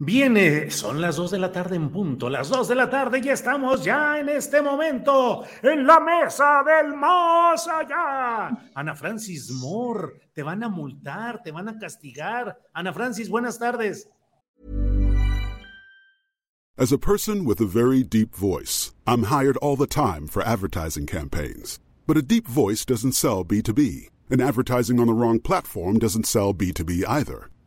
Viene, son las de la tarde en punto, las de la tarde y estamos ya en este momento en la mesa del más allá. Ana Francis Moore, te van a multar, te van a castigar. Ana Francis, buenas tardes. As a person with a very deep voice, I'm hired all the time for advertising campaigns. But a deep voice doesn't sell B2B, and advertising on the wrong platform doesn't sell B2B either.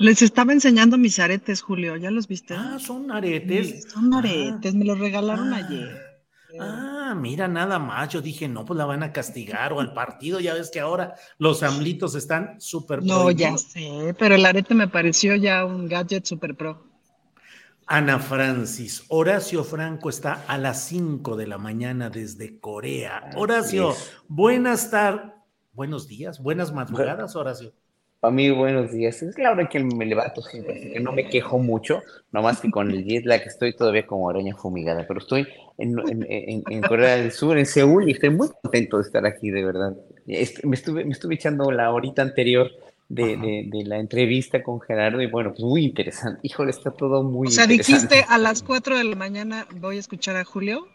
Les estaba enseñando mis aretes, Julio. ¿Ya los viste? Ah, son aretes. Sí, son aretes, me los regalaron Ah. ayer. Ah, mira, nada más. Yo dije, no, pues la van a castigar o al partido. Ya ves que ahora los amlitos están súper No, ya sé, pero el arete me pareció ya un gadget super pro. Ana Francis, Horacio Franco está a las 5 de la mañana desde Corea. Horacio, buenas tardes. Buenos días, buenas madrugadas, Horacio. Para mí, buenos días. Es la hora que me levanto siempre, así que no me quejo mucho, nomás que con el jet lag estoy todavía como araña fumigada, pero estoy en, en, en, Corea del Sur, en Seúl, y estoy muy contento de estar aquí, de verdad. Me estuve, me estuve echando la horita anterior de, de, de, la entrevista con Gerardo y bueno, pues muy interesante. Híjole, está todo muy O sea, interesante. dijiste a las 4 de la mañana voy a escuchar a Julio.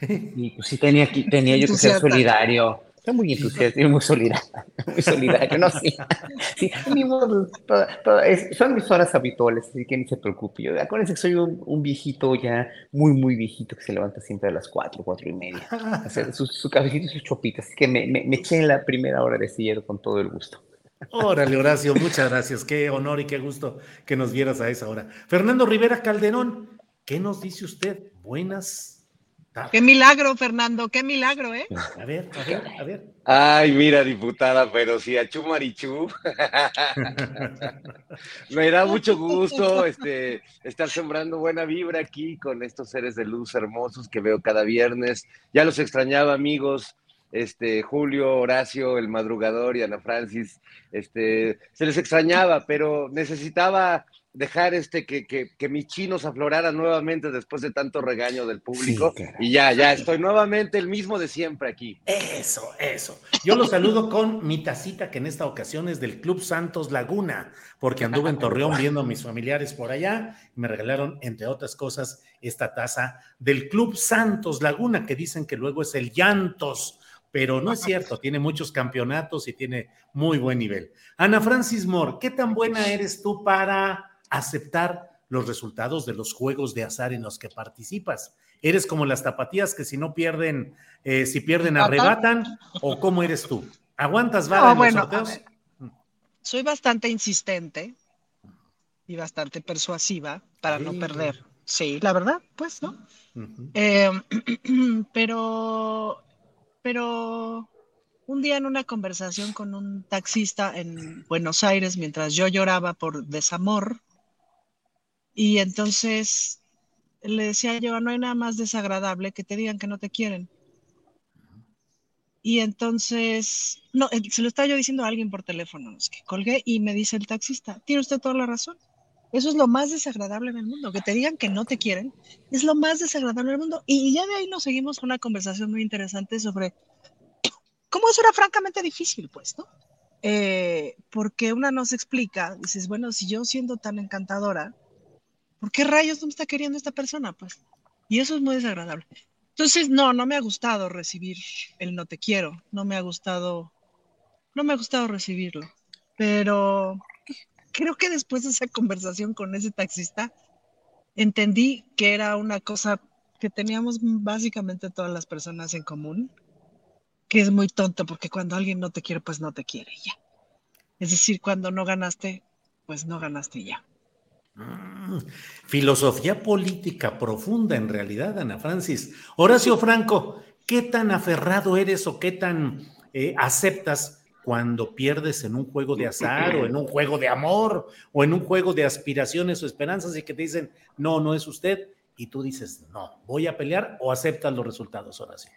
Y pues sí, tenía, tenía yo que ser solidario. Estoy muy entusiasta y muy solidario, muy solidario, no sí. sí toda, toda, es, son mis horas habituales, así que ni se preocupe. Yo, acuérdense que soy un, un, viejito ya, muy, muy viejito, que se levanta siempre a las cuatro, cuatro y media, hacer su, su cafecito y sus chopitas. Así que me, me, me eché en la primera hora de sillero con todo el gusto. Órale, Horacio, muchas gracias. Qué honor y qué gusto que nos vieras a esa hora. Fernando Rivera Calderón, ¿qué nos dice usted? Buenas Qué milagro, Fernando, qué milagro, ¿eh? A ver, a ver, a ver. Ay, mira, diputada, pero si a Chumarichú. Me da mucho gusto este, estar sembrando buena vibra aquí con estos seres de luz hermosos que veo cada viernes. Ya los extrañaba, amigos. Este, Julio, Horacio, el madrugador y Ana Francis, este, se les extrañaba, pero necesitaba dejar este que, que, que, mis chinos afloraran nuevamente después de tanto regaño del público. Sí, y ya, ya estoy nuevamente el mismo de siempre aquí. Eso, eso. Yo los saludo con mi tacita, que en esta ocasión es del Club Santos Laguna, porque anduve en Torreón viendo a mis familiares por allá y me regalaron, entre otras cosas, esta taza del Club Santos Laguna, que dicen que luego es el Llantos. Pero no es cierto, tiene muchos campeonatos y tiene muy buen nivel. Ana Francis Moore, ¿qué tan buena eres tú para aceptar los resultados de los juegos de azar en los que participas. ¿Eres como las tapatías que si no pierden, eh, si pierden arrebatan? ¿O cómo eres tú? ¿Aguantas vara no, en bueno, los sorteos? Soy bastante insistente y bastante persuasiva para sí. no perder. Sí, la verdad, pues, ¿no? Uh -huh. eh, pero, pero un día en una conversación con un taxista en Buenos Aires, mientras yo lloraba por desamor, y entonces le decía yo, no hay nada más desagradable que te digan que no te quieren. Y entonces, no, se lo estaba yo diciendo a alguien por teléfono, colgué y me dice el taxista, tiene usted toda la razón. Eso es lo más desagradable en el mundo, que te digan que no te quieren, es lo más desagradable del mundo. Y ya de ahí nos seguimos con una conversación muy interesante sobre cómo eso era francamente difícil, pues, ¿no? Eh, porque una nos explica, dices, bueno, si yo siendo tan encantadora, ¿por qué rayos no me está queriendo esta persona? Pues, y eso es muy desagradable. Entonces, no, no me ha gustado recibir el no te quiero, no me ha gustado, no me ha gustado recibirlo, pero creo que después de esa conversación con ese taxista, entendí que era una cosa que teníamos básicamente todas las personas en común, que es muy tonto, porque cuando alguien no te quiere, pues no te quiere ya. Es decir, cuando no ganaste, pues no ganaste ya. Mm, filosofía política profunda en realidad, Ana Francis. Horacio Franco, ¿qué tan aferrado eres o qué tan eh, aceptas cuando pierdes en un juego de azar o en un juego de amor o en un juego de aspiraciones o esperanzas y que te dicen, no, no es usted? Y tú dices, no, voy a pelear o aceptas los resultados, Horacio.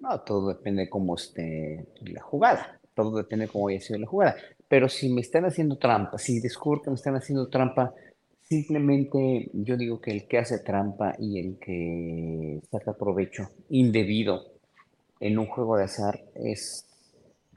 No, todo depende de cómo esté la jugada. Todo depende de cómo haya sido la jugada. Pero si me están haciendo trampa, si descubro que me están haciendo trampa, Simplemente yo digo que el que hace trampa y el que saca provecho indebido en un juego de azar es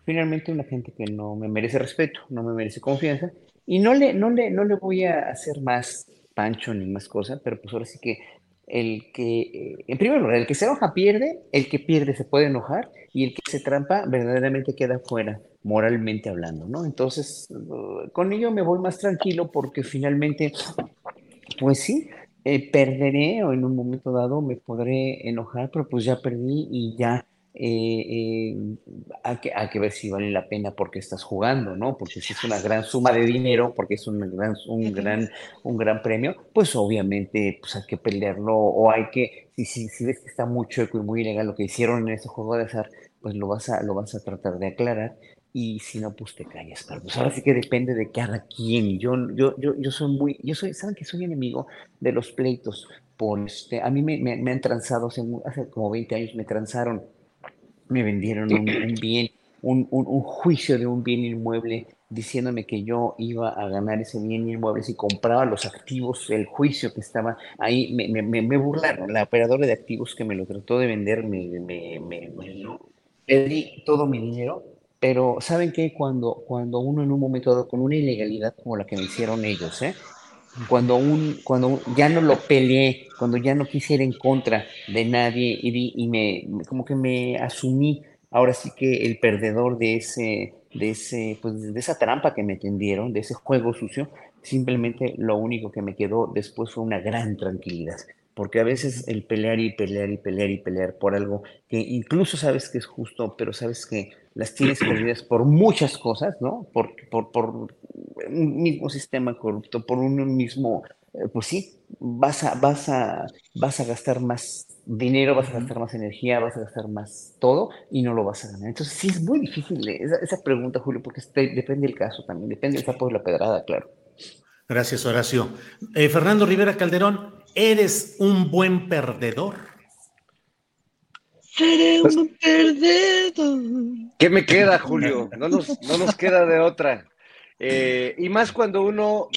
finalmente una gente que no me merece respeto, no me merece confianza y no le, no le, no le voy a hacer más pancho ni más cosa, pero pues ahora sí que el que, en primer lugar, el que se enoja pierde, el que pierde se puede enojar y el que se trampa verdaderamente queda fuera moralmente hablando, ¿no? Entonces, uh, con ello me voy más tranquilo porque finalmente, pues sí, eh, perderé o en un momento dado me podré enojar, pero pues ya perdí y ya eh, eh, hay, que, hay que ver si vale la pena porque estás jugando, ¿no? Porque si es una gran suma de dinero, porque es un gran, un gran, un gran premio, pues obviamente pues hay que pelearlo o hay que, si, si, si ves que está muy chueco y muy ilegal lo que hicieron en ese juego de azar, pues lo vas a, lo vas a tratar de aclarar y si no, pues te callas, Carlos. Ahora sí que depende de cada quien. Yo, yo, yo, yo soy muy, yo soy, ¿saben que soy enemigo de los pleitos? Por este, a mí me, me, me han transado, hace, hace, como 20 años me transaron, me vendieron un, bien, un, un, juicio de un bien inmueble diciéndome que yo iba a ganar ese bien inmuebles y compraba los activos, el juicio que estaba ahí, me, me, me burlaron. La operadora de activos que me lo trató de vender, me, me, me, pedí todo mi dinero, pero ¿saben qué? Cuando, cuando uno en un momento dado, con una ilegalidad como la que me hicieron ellos, ¿eh? Cuando, un, cuando ya no lo peleé, cuando ya no quise ir en contra de nadie y, y me, como que me asumí ahora sí que el perdedor de ese, de ese, pues de esa trampa que me tendieron, de ese juego sucio, simplemente lo único que me quedó después fue una gran tranquilidad. Porque a veces el pelear y pelear y pelear y pelear por algo que incluso sabes que es justo, pero sabes que las tienes perdidas por muchas cosas, ¿no? Por, por, por un mismo sistema corrupto, por un mismo, eh, pues sí, vas a, vas, a, vas a gastar más dinero, vas a gastar más energía, vas a gastar más todo y no lo vas a ganar. Entonces sí es muy difícil esa, esa pregunta, Julio, porque depende del caso también, depende del sapo de la pedrada, claro. Gracias, Horacio. Eh, Fernando Rivera Calderón, ¿eres un buen perdedor? Seré pues un perdedor. ¿Qué me queda, Julio? No nos, no nos queda de otra. Eh, y más cuando uno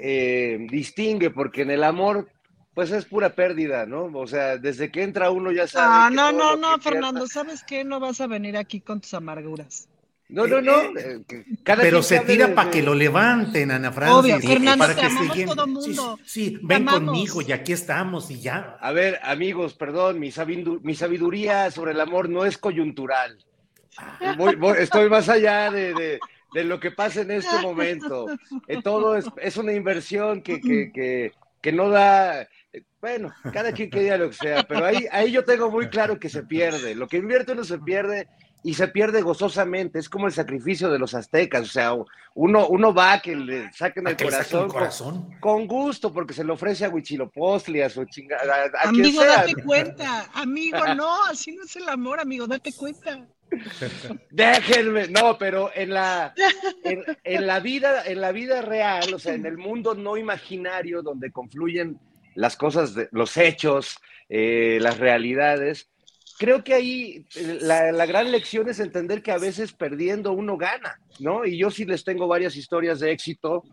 eh, distingue, porque en el amor pues es pura pérdida, ¿no? O sea, desde que entra uno ya sabe. Ah, no, no, no, Fernando, ¿sabes qué? No vas a venir aquí con tus amarguras. No, no, no. Eh, pero se tira para que lo levanten, Ana Francis. Obvio, Fernando, para que todo mundo. Sí, ven conmigo y aquí estamos y ya. A ver, amigos, perdón, mi, sabiduría sobre el amor no es coyuntural. estoy más allá de, lo que pasa en este momento. Eh, todo es, una inversión que, que, que no da bueno, cada quien que diga lo que sea, pero ahí, ahí yo tengo muy claro que se pierde. Lo que invierte uno se pierde y se pierde gozosamente. Es como el sacrificio de los aztecas. O sea, uno, uno va a que le saquen el corazón, corazón? Con, gusto, porque se le ofrece a Huichilopochtli, a su chingada. amigo, date cuenta. Amigo, no, así no es el amor, amigo, date cuenta. Déjenme, no, pero en la, en, la vida, en la vida real, o sea, en el mundo no imaginario donde confluyen las cosas, los hechos, eh, las realidades, creo que ahí eh, la, gran lección es entender que a veces perdiendo uno gana, ¿no? Y yo sí les tengo varias historias de éxito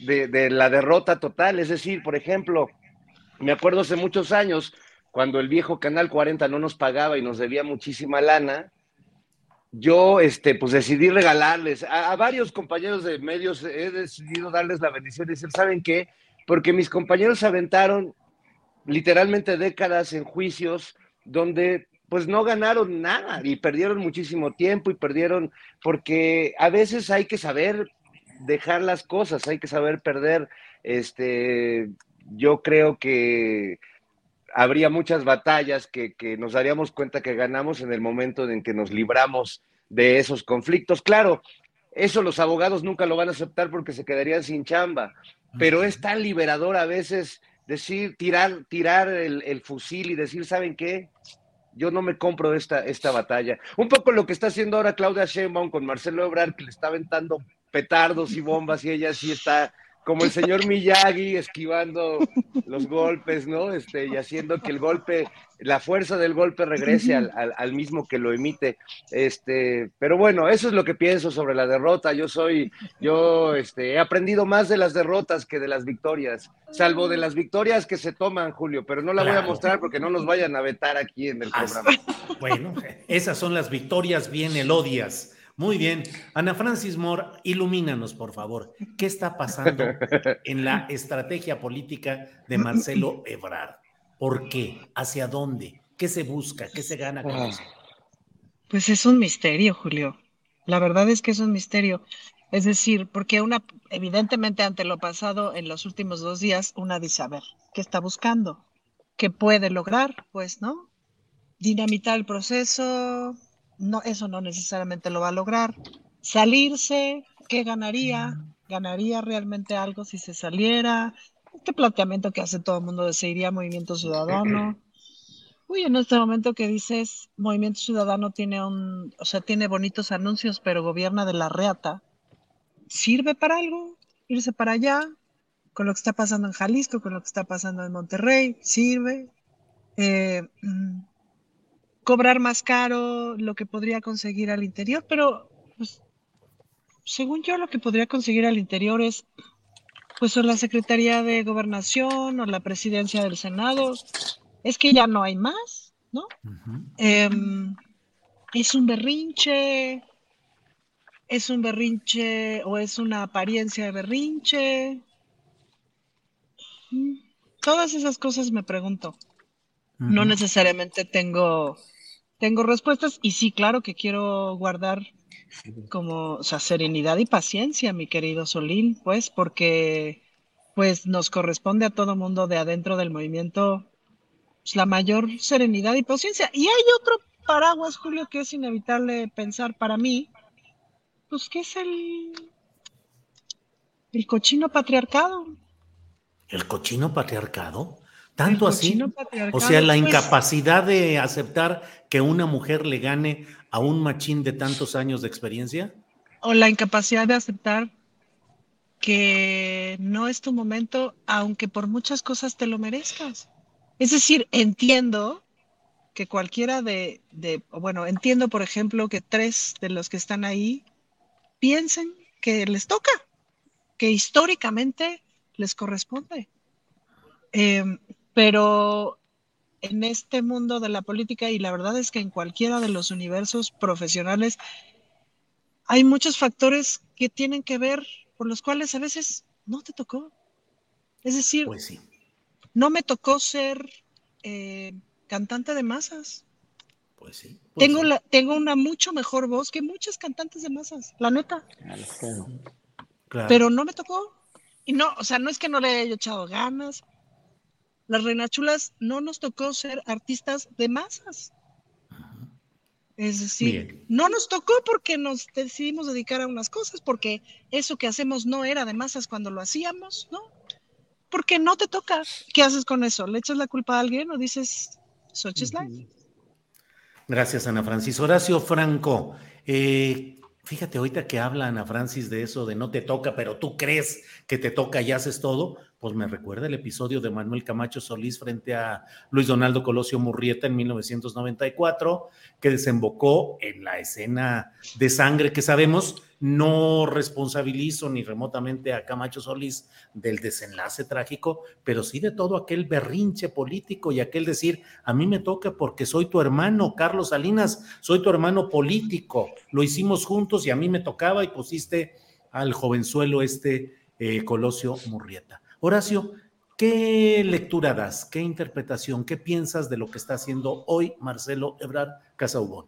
de, de, la derrota total. Es decir, por ejemplo, me acuerdo hace muchos años, cuando el viejo Canal 40 no nos pagaba y nos debía muchísima lana, yo este, pues decidí regalarles a, a varios compañeros de medios, he decidido darles la bendición y decir, ¿saben qué? Porque mis compañeros se aventaron literalmente décadas en juicios donde pues no ganaron nada y perdieron muchísimo tiempo y perdieron, porque a veces hay que saber dejar las cosas, hay que saber perder. Este, yo creo que habría muchas batallas que, que nos daríamos cuenta que ganamos en el momento en que nos libramos de esos conflictos. Claro, eso los abogados nunca lo van a aceptar porque se quedarían sin chamba, pero es tan liberador a veces decir, tirar, tirar el, el fusil y decir, ¿saben qué? yo no me compro esta, esta batalla. Un poco lo que está haciendo ahora Claudia Sheinbaum con Marcelo Ebrard, que le está aventando petardos y bombas y ella sí está como el señor Miyagi esquivando los golpes, ¿no? Este, y haciendo que el golpe, la fuerza del golpe regrese al, al, mismo que lo emite. Este, pero bueno, eso es lo que pienso sobre la derrota. Yo soy, yo este, he aprendido más de las derrotas que de las victorias, salvo de las victorias que se toman, Julio, pero no la voy a mostrar porque no nos vayan a vetar aquí en el programa. Bueno, esas son las victorias bien elodias muy bien. Ana Francis Moore, ilumínanos, por favor. ¿Qué está pasando en la estrategia política de Marcelo Ebrard? ¿Por qué? ¿Hacia dónde? ¿Qué se busca? ¿Qué se gana con ah. eso? Pues es un misterio, Julio. La verdad es que es un misterio. Es decir, porque una, evidentemente ante lo pasado en los últimos dos días, una dice, a ver, ¿qué está buscando? ¿Qué puede lograr? Pues, ¿no? Dinamitar el proceso, no, eso no necesariamente lo va a lograr. Salirse, ¿qué ganaría? ¿Ganaría realmente algo si se saliera? Este planteamiento que hace todo el mundo de se iría Movimiento Ciudadano. Uy, en este momento que dices, Movimiento Ciudadano tiene un, o sea, tiene bonitos anuncios, pero gobierna de la reata. ¿Sirve para algo? Irse para allá, con lo que está pasando en Jalisco, con lo que está pasando en Monterrey, sirve. Eh, mm, cobrar más caro lo que podría conseguir al interior, pero pues, según yo, lo que podría conseguir al interior es, pues, o la Secretaría de Gobernación o la Presidencia del Senado. Es que ya no hay más, ¿no? Em, es un berrinche, es un berrinche o es una apariencia de berrinche. Mm, todas esas cosas me pregunto. No necesariamente tengo, tengo respuestas y sí, claro que quiero guardar como, o sea, serenidad y paciencia, mi querido Solín, pues, porque pues nos corresponde a todo mundo de adentro del movimiento pues, la mayor serenidad y paciencia. Y hay otro paraguas, Julio, que es inevitable pensar para mí, pues que es el, el cochino patriarcado. ¿El cochino patriarcado? ¿Tanto así? O sea, la pues incapacidad de aceptar que una mujer le gane a un machín de tantos años de experiencia. O la incapacidad de aceptar que no es tu momento, aunque por muchas cosas te lo merezcas. Es decir, entiendo que cualquiera de, de, bueno, entiendo, por ejemplo, que tres de los que están ahí piensen que les toca, que históricamente les corresponde. Em, pero en este mundo de la política, y la verdad es que en cualquiera de los universos profesionales, hay muchos factores que tienen que ver, por los cuales a veces no te tocó. Es decir, pues sí. no me tocó ser eh, cantante de masas. Pues sí. Pues tengo, La, tengo una mucho mejor voz que muchas cantantes de masas, la neta. Pero no me tocó. Y no, o sea, no es que no le haya echado ganas. Las Reinachulas no nos tocó ser artistas de masas. Es decir, no nos tocó porque nos decidimos dedicar a unas cosas, porque eso que hacemos no era de masas cuando lo hacíamos, ¿no? Porque no te toca. ¿Qué haces con eso? ¿Le echas la culpa a alguien o dices, such is life? Gracias, Ana Francis. Horacio Franco, eh, fíjate ahorita que habla Ana Francis de eso, de no te toca, pero tú crees que te toca y haces todo pues me recuerda el episodio de Manuel Camacho Solís frente a Luis Donaldo Colosio Murrieta en 1994, que desembocó en la escena de sangre que sabemos. No responsabilizo ni remotamente a Camacho Solís del desenlace trágico, pero sí de todo aquel berrinche político y aquel decir, a mí me toca porque soy tu hermano, Carlos Salinas, soy tu hermano político, lo hicimos juntos y a mí me tocaba y pusiste al jovenzuelo este eh, Colosio Murrieta. Horacio, ¿qué lectura das? ¿Qué interpretación? ¿Qué piensas de lo que está haciendo hoy Marcelo Ebrard Casaubon?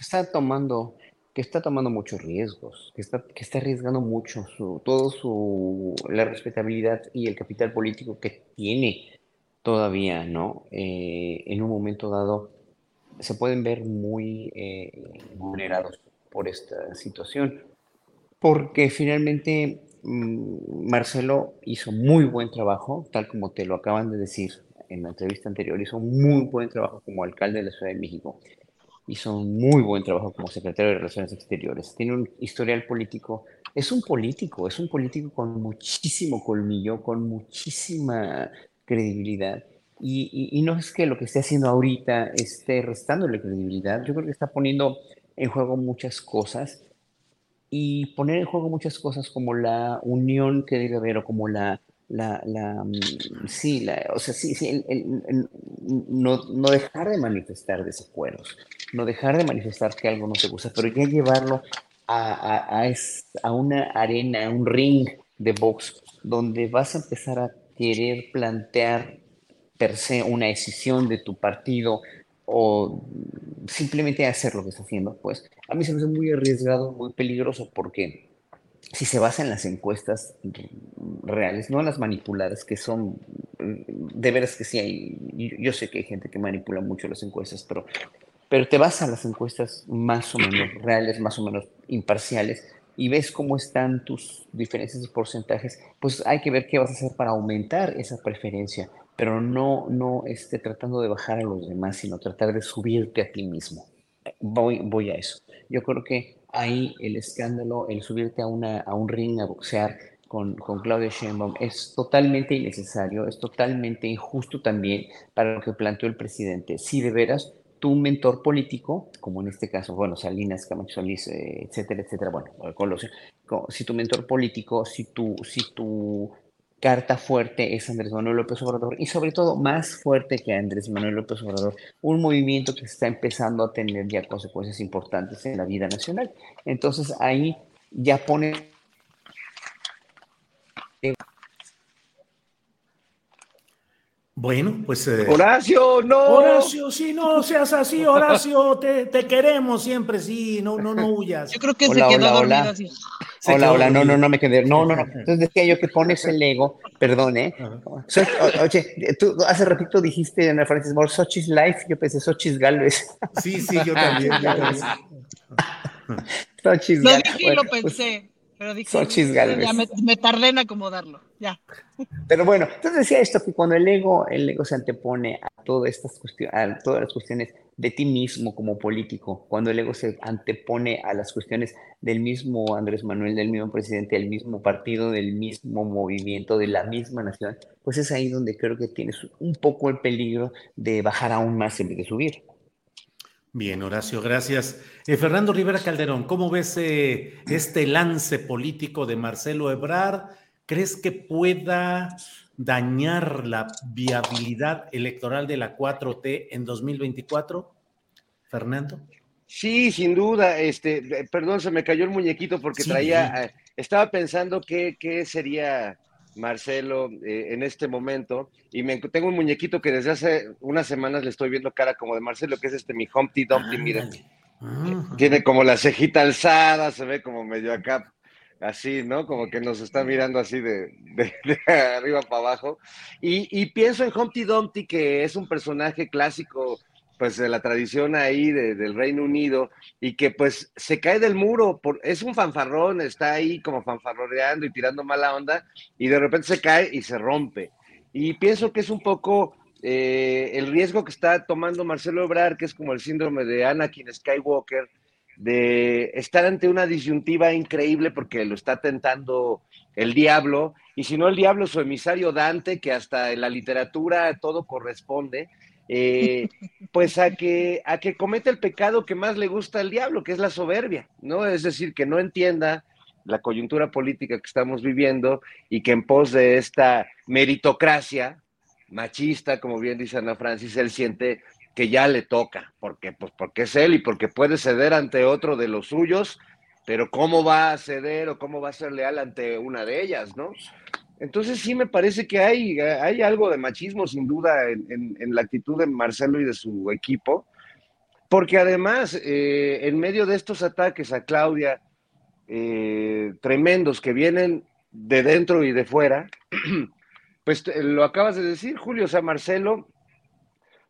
Está tomando, que está tomando muchos riesgos, que está, que está arriesgando mucho su, todo su, la respetabilidad y el capital político que tiene todavía, ¿no? Eh, en un momento dado se pueden ver muy eh, vulnerados por esta situación, porque finalmente Marcelo hizo muy buen trabajo, tal como te lo acaban de decir en la entrevista anterior, hizo muy buen trabajo como alcalde de la Ciudad de México, hizo un muy buen trabajo como secretario de Relaciones Exteriores, tiene un historial político, es un político, es un político con muchísimo colmillo, con muchísima credibilidad. Y, y, no es que lo que esté haciendo ahorita esté restándole credibilidad, yo creo que está poniendo en juego muchas cosas y poner en juego muchas cosas como la unión que debe haber o como la, la, la mm, sí, la, o sea, sí, sí, el, no, no, dejar de manifestar desacuerdos, no dejar de manifestar que algo no te gusta, pero ya llevarlo a, a, a, una arena, a un ring de box, donde vas a empezar a querer plantear per se una decisión de tu partido, o simplemente hacer lo que está haciendo, pues a mí se me hace muy arriesgado, muy peligroso, porque si se basa en las encuestas reales, no en las manipuladas, que son, de veras que sí hay, yo sé que hay gente que manipula mucho las encuestas, pero, pero te vas a las encuestas más o menos reales, más o menos imparciales, y ves cómo están tus diferencias de porcentajes, pues hay que ver qué vas a hacer para aumentar esa preferencia pero no, no esté tratando de bajar a los demás, sino tratar de subirte a ti mismo. Voy, voy a eso. Yo creo que ahí el escándalo, el subirte a, una, a un ring a boxear con, con Claudia Sheinbaum es totalmente innecesario, es totalmente injusto también para lo que planteó el presidente. Si de veras tu mentor político, como en este caso, bueno, Salinas, Camacho Solís, eh, etcétera, etcétera, bueno, Colosio, si tu mentor político, si tu, si tu carta fuerte es Andrés Manuel López Obrador y sobre todo más fuerte que Andrés Manuel López Obrador, un movimiento que está empezando a tener ya consecuencias importantes en la vida nacional. Entonces ahí ya pone bueno, pues. Eh, Horacio, no. Horacio, sí, no seas así, Horacio. Te, te, queremos siempre, sí, no, no, no huyas. Yo creo que se quedó dormido así. hola, hola, no, no, no me quedé. No, no, no. Entonces decía yo que pones el ego, perdón, ¿eh? oye, tú hace ratito dijiste, Ana Francis Moore, Sochi's Life, yo pensé Sochi's Galvez. Sí, sí, yo también, yo también. Sochi's Lo dije y lo pues, pensé. Pero dije, ya me, tardé en acomodarlo, ya. Pero bueno, entonces decía esto, que cuando el ego, el ego se antepone a todas estas cuestiones, a todas las cuestiones de ti mismo como político, cuando el ego se antepone a las cuestiones del mismo Andrés Manuel, del mismo presidente, del mismo partido, del mismo movimiento, de la misma nación, pues es ahí donde creo que tienes un poco el peligro de bajar aún más en vez de subir. Bien, Horacio, gracias. Eh, Fernando Rivera Calderón, ¿cómo ves eh, este lance político de Marcelo Ebrard? ¿Crees que pueda dañar la viabilidad electoral de la 4T en 2024? Fernando. Sí, sin duda. Este, eh, perdón, se me cayó el muñequito porque traía, estaba pensando qué, qué sería Marcelo eh, en este momento. Y me, tengo un muñequito que desde hace unas semanas le estoy viendo cara como de Marcelo, que es este mi Humpty Dumpty, miren. Tiene como la cejita alzada, se ve como medio acá, así, ¿no? Como que nos está mirando así de, arriba para abajo. Y, y, pienso en Humpty Dumpty, que es un personaje clásico pues de la tradición ahí del Reino Unido y que pues se cae del muro, por, es un fanfarrón, está ahí como fanfarroneando y tirando mala onda y de repente se cae y se rompe. Y pienso que es un poco eh, el riesgo que está tomando Marcelo Ebrard, que es como el síndrome de Anakin Skywalker, de estar ante una disyuntiva increíble porque lo está tentando el diablo, y si no el diablo, su emisario Dante, que hasta en la literatura todo corresponde, eh, pues a que, a que cometa el pecado que más le gusta al diablo, que es la soberbia, ¿no? Es decir, que no entienda la coyuntura política que estamos viviendo y que en pos de esta meritocracia machista, como bien dice Ana Francis, él siente que ya le toca, porque, pues, porque es él y porque puede ceder ante otro de los suyos, pero ¿cómo va a ceder o cómo va a ser leal ante una de ellas, no? Entonces sí me parece que hay, hay algo de machismo sin duda en, la actitud de Marcelo y de su equipo, porque además eh, en medio de estos ataques a Claudia eh, tremendos que vienen de dentro y de fuera, pues lo acabas de decir, Julio, o sea, Marcelo,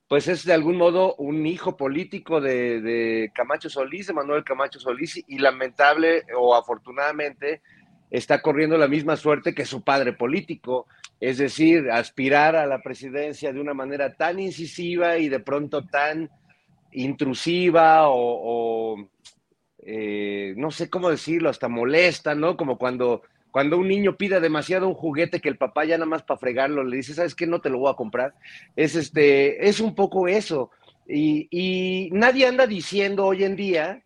pues es de algún modo un hijo político de, de Camacho Solís, de Manuel Camacho Solís, y lamentable o afortunadamente, está corriendo la misma suerte que su padre político, es decir, aspirar a la presidencia de una manera tan incisiva y de pronto tan intrusiva o, eh, no sé cómo decirlo, hasta molesta, ¿no? Como cuando, cuando un niño pide demasiado un juguete que el papá ya nada más para fregarlo le dice, ¿sabes qué? No te lo voy a comprar. Es, este, es un poco eso. Y, y nadie anda diciendo hoy en día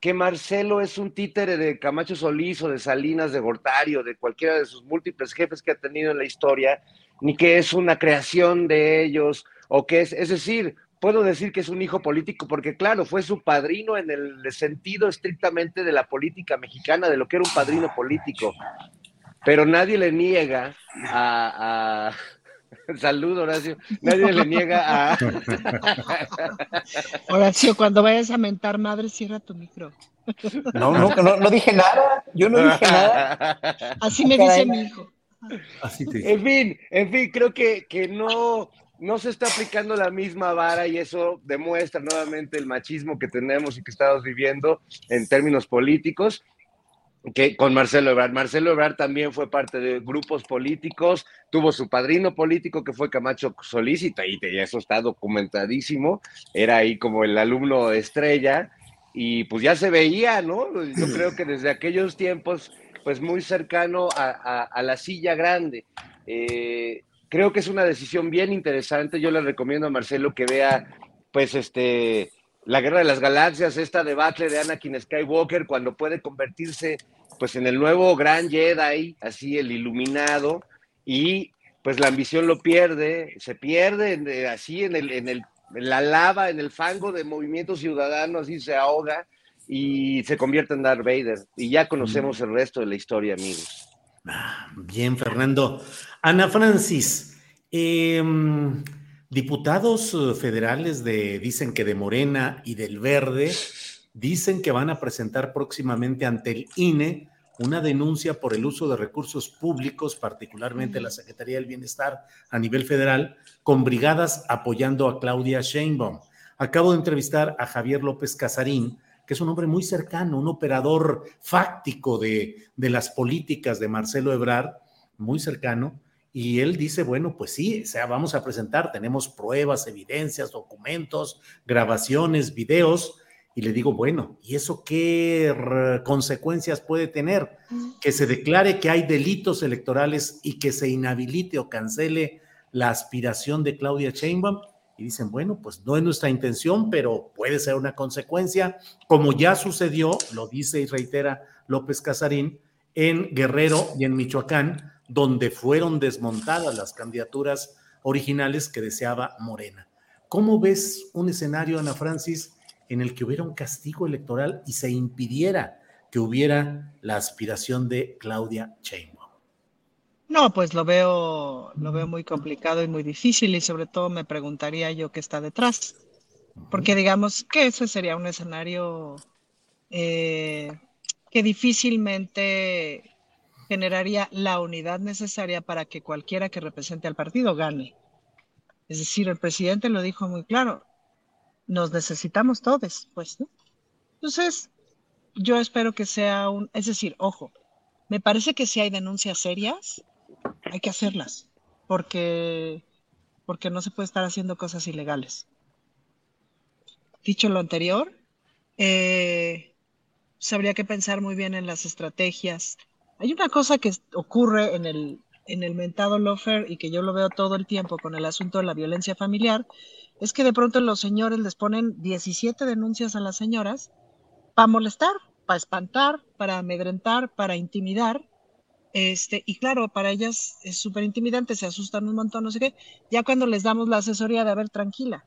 que Marcelo es un títere de Camacho Solís o de Salinas de Gortario, de cualquiera de sus múltiples jefes que ha tenido en la historia, ni que es una creación de ellos, o que es, es decir, puedo decir que es un hijo político, porque claro, fue su padrino en el sentido estrictamente de la política mexicana, de lo que era un padrino político. Pero nadie le niega a, Saludo, Horacio. Nadie le niega a. Horacio, cuando vayas a mentar madre, cierra tu micro. No, no, no, dije nada. Yo no dije nada. Así me dice mi hijo. Así te En fin, en fin, creo que, que no, no se está aplicando la misma vara y eso demuestra nuevamente el machismo que tenemos y que estamos viviendo en términos políticos que con Marcelo Ebrard. Marcelo Ebrard también fue parte de grupos políticos, tuvo su padrino político que fue Camacho Solís y, eso está documentadísimo, era ahí como el alumno estrella y pues ya se veía, ¿no? Yo creo que desde aquellos tiempos, pues muy cercano a, la silla grande. Eh, creo que es una decisión bien interesante, yo le recomiendo a Marcelo que vea pues este, la guerra de las galaxias, esta debacle de Anakin Skywalker, cuando puede convertirse pues en el nuevo gran Jedi, así el iluminado, y pues la ambición lo pierde, se pierde así en, el, en, el, en la lava, en el fango de movimiento ciudadano, así se ahoga y se convierte en Darth Vader. Y ya conocemos el resto de la historia, amigos. Bien, Fernando. Ana Francis, em, diputados eh, federales de, dicen que de Morena y del Verde, dicen que van a presentar próximamente ante el INE una denuncia por el uso de recursos públicos, particularmente la Secretaría del Bienestar a nivel federal, con brigadas apoyando a Claudia Sheinbaum. Acabo de entrevistar a Javier López Casarín, que es un hombre muy cercano, un operador fáctico de, de las políticas de Marcelo Ebrard, muy cercano, y él dice, bueno, pues sí, o sea, vamos a presentar, tenemos pruebas, evidencias, documentos, grabaciones, videos, y le digo, bueno, ¿y eso qué consecuencias puede tener? Que se declare que hay delitos electorales y que se inhabilite o cancele la aspiración de Claudia Sheinbaum. Y dicen, bueno, pues no es nuestra intención, pero puede ser una consecuencia, como ya sucedió, lo dice y reitera López Casarín, en Guerrero y en Michoacán, donde fueron desmontadas las candidaturas originales que deseaba Morena. ¿Cómo ves un escenario, Ana Francis, en el que hubiera un castigo electoral y se impidiera que hubiera la aspiración de Claudia Sheinbaum? No, pues lo veo, lo veo muy complicado y muy difícil y sobre todo me preguntaría yo qué está detrás, porque digamos que ese sería un escenario eh, que difícilmente generaría la unidad necesaria para que cualquiera que represente al partido gane. Es decir, el presidente lo dijo muy claro, nos necesitamos todos, pues, ¿no? Entonces, yo espero que sea un, es decir, ojo, me parece que si hay denuncias serias, hay que hacerlas, porque, porque no se puede estar haciendo cosas ilegales. Dicho lo anterior, eh, habría que pensar muy bien en las estrategias. Hay una cosa que ocurre en el, en el mentado lofer y que yo lo veo todo el tiempo con el asunto de la violencia familiar, es que de pronto los señores les ponen 17 denuncias a las señoras para molestar, para espantar, para amedrentar, para intimidar. Este, y claro, para ellas es súper intimidante, se asustan un montón, no sé qué. Ya cuando les damos la asesoría de, a ver, tranquila.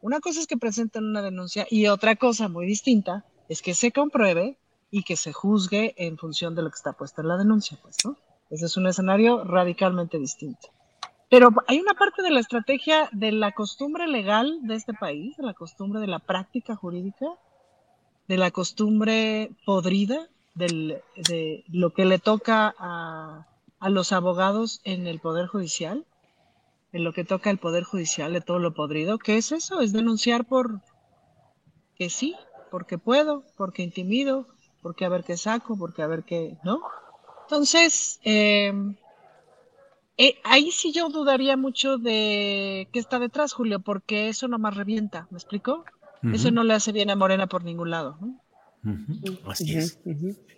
Una cosa es que presenten una denuncia y otra cosa muy distinta es que se compruebe y que se juzgue en función de lo que está puesto en la denuncia, pues, ¿no? Ese es un escenario radicalmente distinto. Pero hay una parte de la estrategia de la costumbre legal de este país, de la costumbre de la práctica jurídica, de la costumbre podrida, de lo que le toca a, a los abogados en el Poder Judicial, en lo que toca al Poder Judicial, de todo lo podrido. ¿Qué es eso? Es denunciar por que sí, porque puedo, porque intimido, porque a ver qué saco, porque a ver qué, ¿no? Entonces, eh, eh, ahí sí yo dudaría mucho de qué está detrás, Julio, porque eso no más revienta, ¿me explico? Eso no le hace bien a Morena por ningún lado. Así es.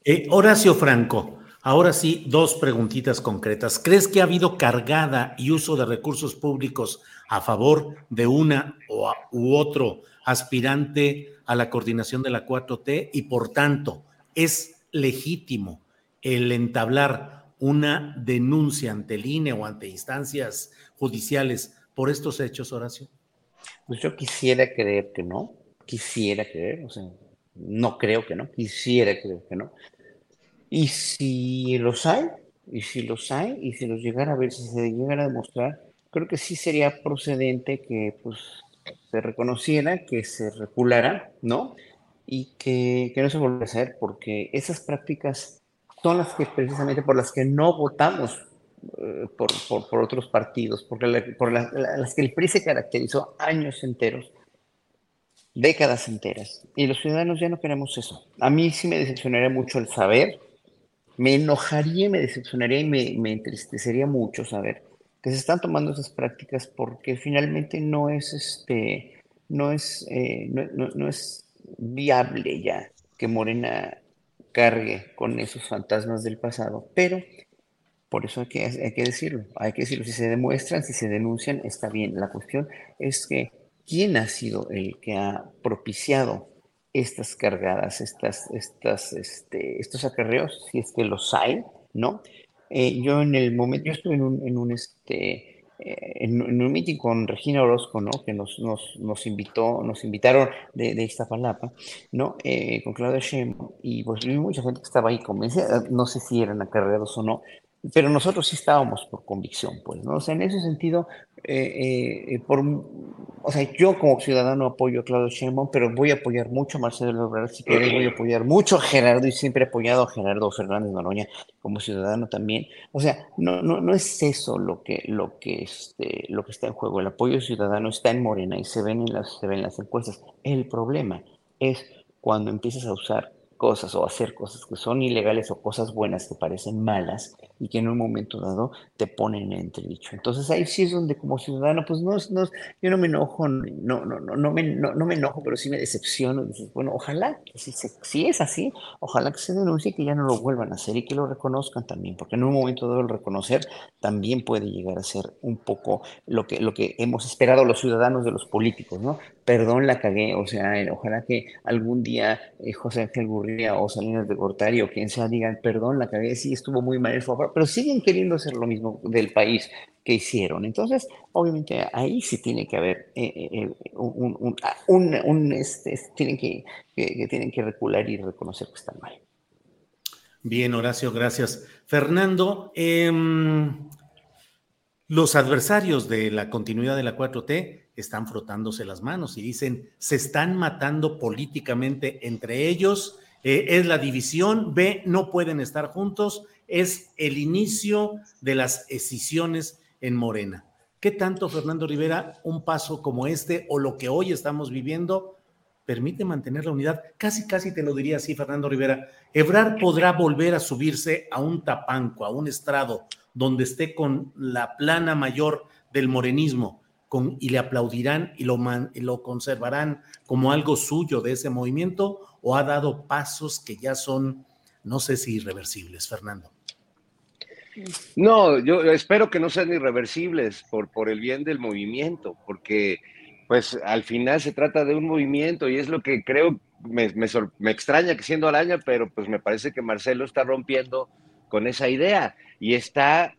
Eh, Horacio Franco, ahora sí, dos preguntitas concretas. ¿Crees que ha habido cargada y uso de recursos públicos a favor de una o u otro aspirante a la coordinación de la 4T y por tanto es legítimo el entablar una denuncia ante el INE o ante instancias judiciales por estos hechos, Horacio? Pues yo quisiera creer que no, quisiera creer, o sea, no creo que no, quisiera creer que no. Y si los hay, y si los hay, y si los llegara a ver, si se llegara a demostrar, creo que sí sería procedente que pues se reconociera, que se reculara, ¿no? Y que, que no se volviera a hacer, porque esas prácticas son las que precisamente por las que no votamos eh, por, por, otros partidos, porque por las que el PRI se caracterizó años enteros, décadas enteras. Y los ciudadanos ya no queremos eso. A mí sí me decepcionaría mucho el saber, me enojaría, me decepcionaría y me, me entristecería mucho saber que se están tomando esas prácticas porque finalmente no es este no es eh, no, no, no es viable ya que Morena cargue con esos fantasmas del pasado, pero por eso hay que, hay que decirlo, hay que decirlo, si se demuestran, si se denuncian, está bien. La cuestión es que quién ha sido el que ha propiciado estas cargadas, estas, estas, este, estos acarreos, si es que los hay, ¿no? Eh, yo en el momento, yo estuve en un, en un este, eh, en, un meeting con Regina Orozco, ¿no? Que nos, nos, nos invitó, nos invitaron de, Iztapalapa, ¿no? Eh, con Claudia Sheinbaum, y pues vi mucha gente que estaba ahí convencida, no sé si eran acarreados o no, pero nosotros sí estábamos por convicción, pues, ¿no? O sea, en ese sentido, eh, por, o sea, yo como ciudadano apoyo a Claudio Sheinbaum, pero voy a apoyar mucho a Marcelo si quieres, voy a apoyar mucho a Gerardo, y siempre he apoyado a Gerardo Fernández Noroña como ciudadano también. O sea, no, es eso lo que, lo, que este, lo que está en juego. El apoyo ciudadano está en Morena y se ven en las, se ven en las encuestas. El problema es cuando empiezas a usar cosas o hacer cosas que son ilegales o cosas buenas que parecen malas y que en un momento dado te ponen en entredicho. Entonces ahí sí es donde como ciudadano, pues no, no yo no me enojo, no, no, no, no, me, no, me enojo, pero sí me decepciono. Dices, bueno, ojalá, si, si es así, ojalá que se denuncie y que ya no lo vuelvan a hacer y que lo reconozcan también, porque en un momento dado el reconocer también puede llegar a ser un poco lo que, lo que hemos esperado los ciudadanos de los políticos, ¿no? Perdón, la cagué, o sea, ojalá que algún día eh, José Ángel Gurría o Salinas de Gortari o quien sea digan, perdón, la cagué, sí, estuvo muy mal el favor, pero siguen queriendo hacer lo mismo del país que hicieron. Entonces, obviamente ahí sí tiene que haber eh, eh, un, un, este, tienen que, que, tienen que recular y reconocer que están mal. Bien, Horacio, gracias. Fernando, em, los adversarios de la continuidad de la 4T están frotándose las manos y dicen, se están matando políticamente entre ellos, eh, es la división, B, no pueden estar juntos, es el inicio de las escisiones en Morena. ¿Qué tanto, Fernando Rivera, un paso como este o lo que hoy estamos viviendo permite mantener la unidad? Casi, casi te lo diría así, Fernando Rivera. Ebrar podrá volver a subirse a un tapanco, a un estrado, donde esté con la plana mayor del morenismo y le aplaudirán y lo, lo conservarán como algo suyo de ese movimiento o ha dado pasos que ya son, no sé si irreversibles, Fernando. No, yo espero que no sean irreversibles por, por el bien del movimiento, porque pues al final se trata de un movimiento y es lo que creo, me, me, extraña que siendo araña, pero pues me parece que Marcelo está rompiendo con esa idea y está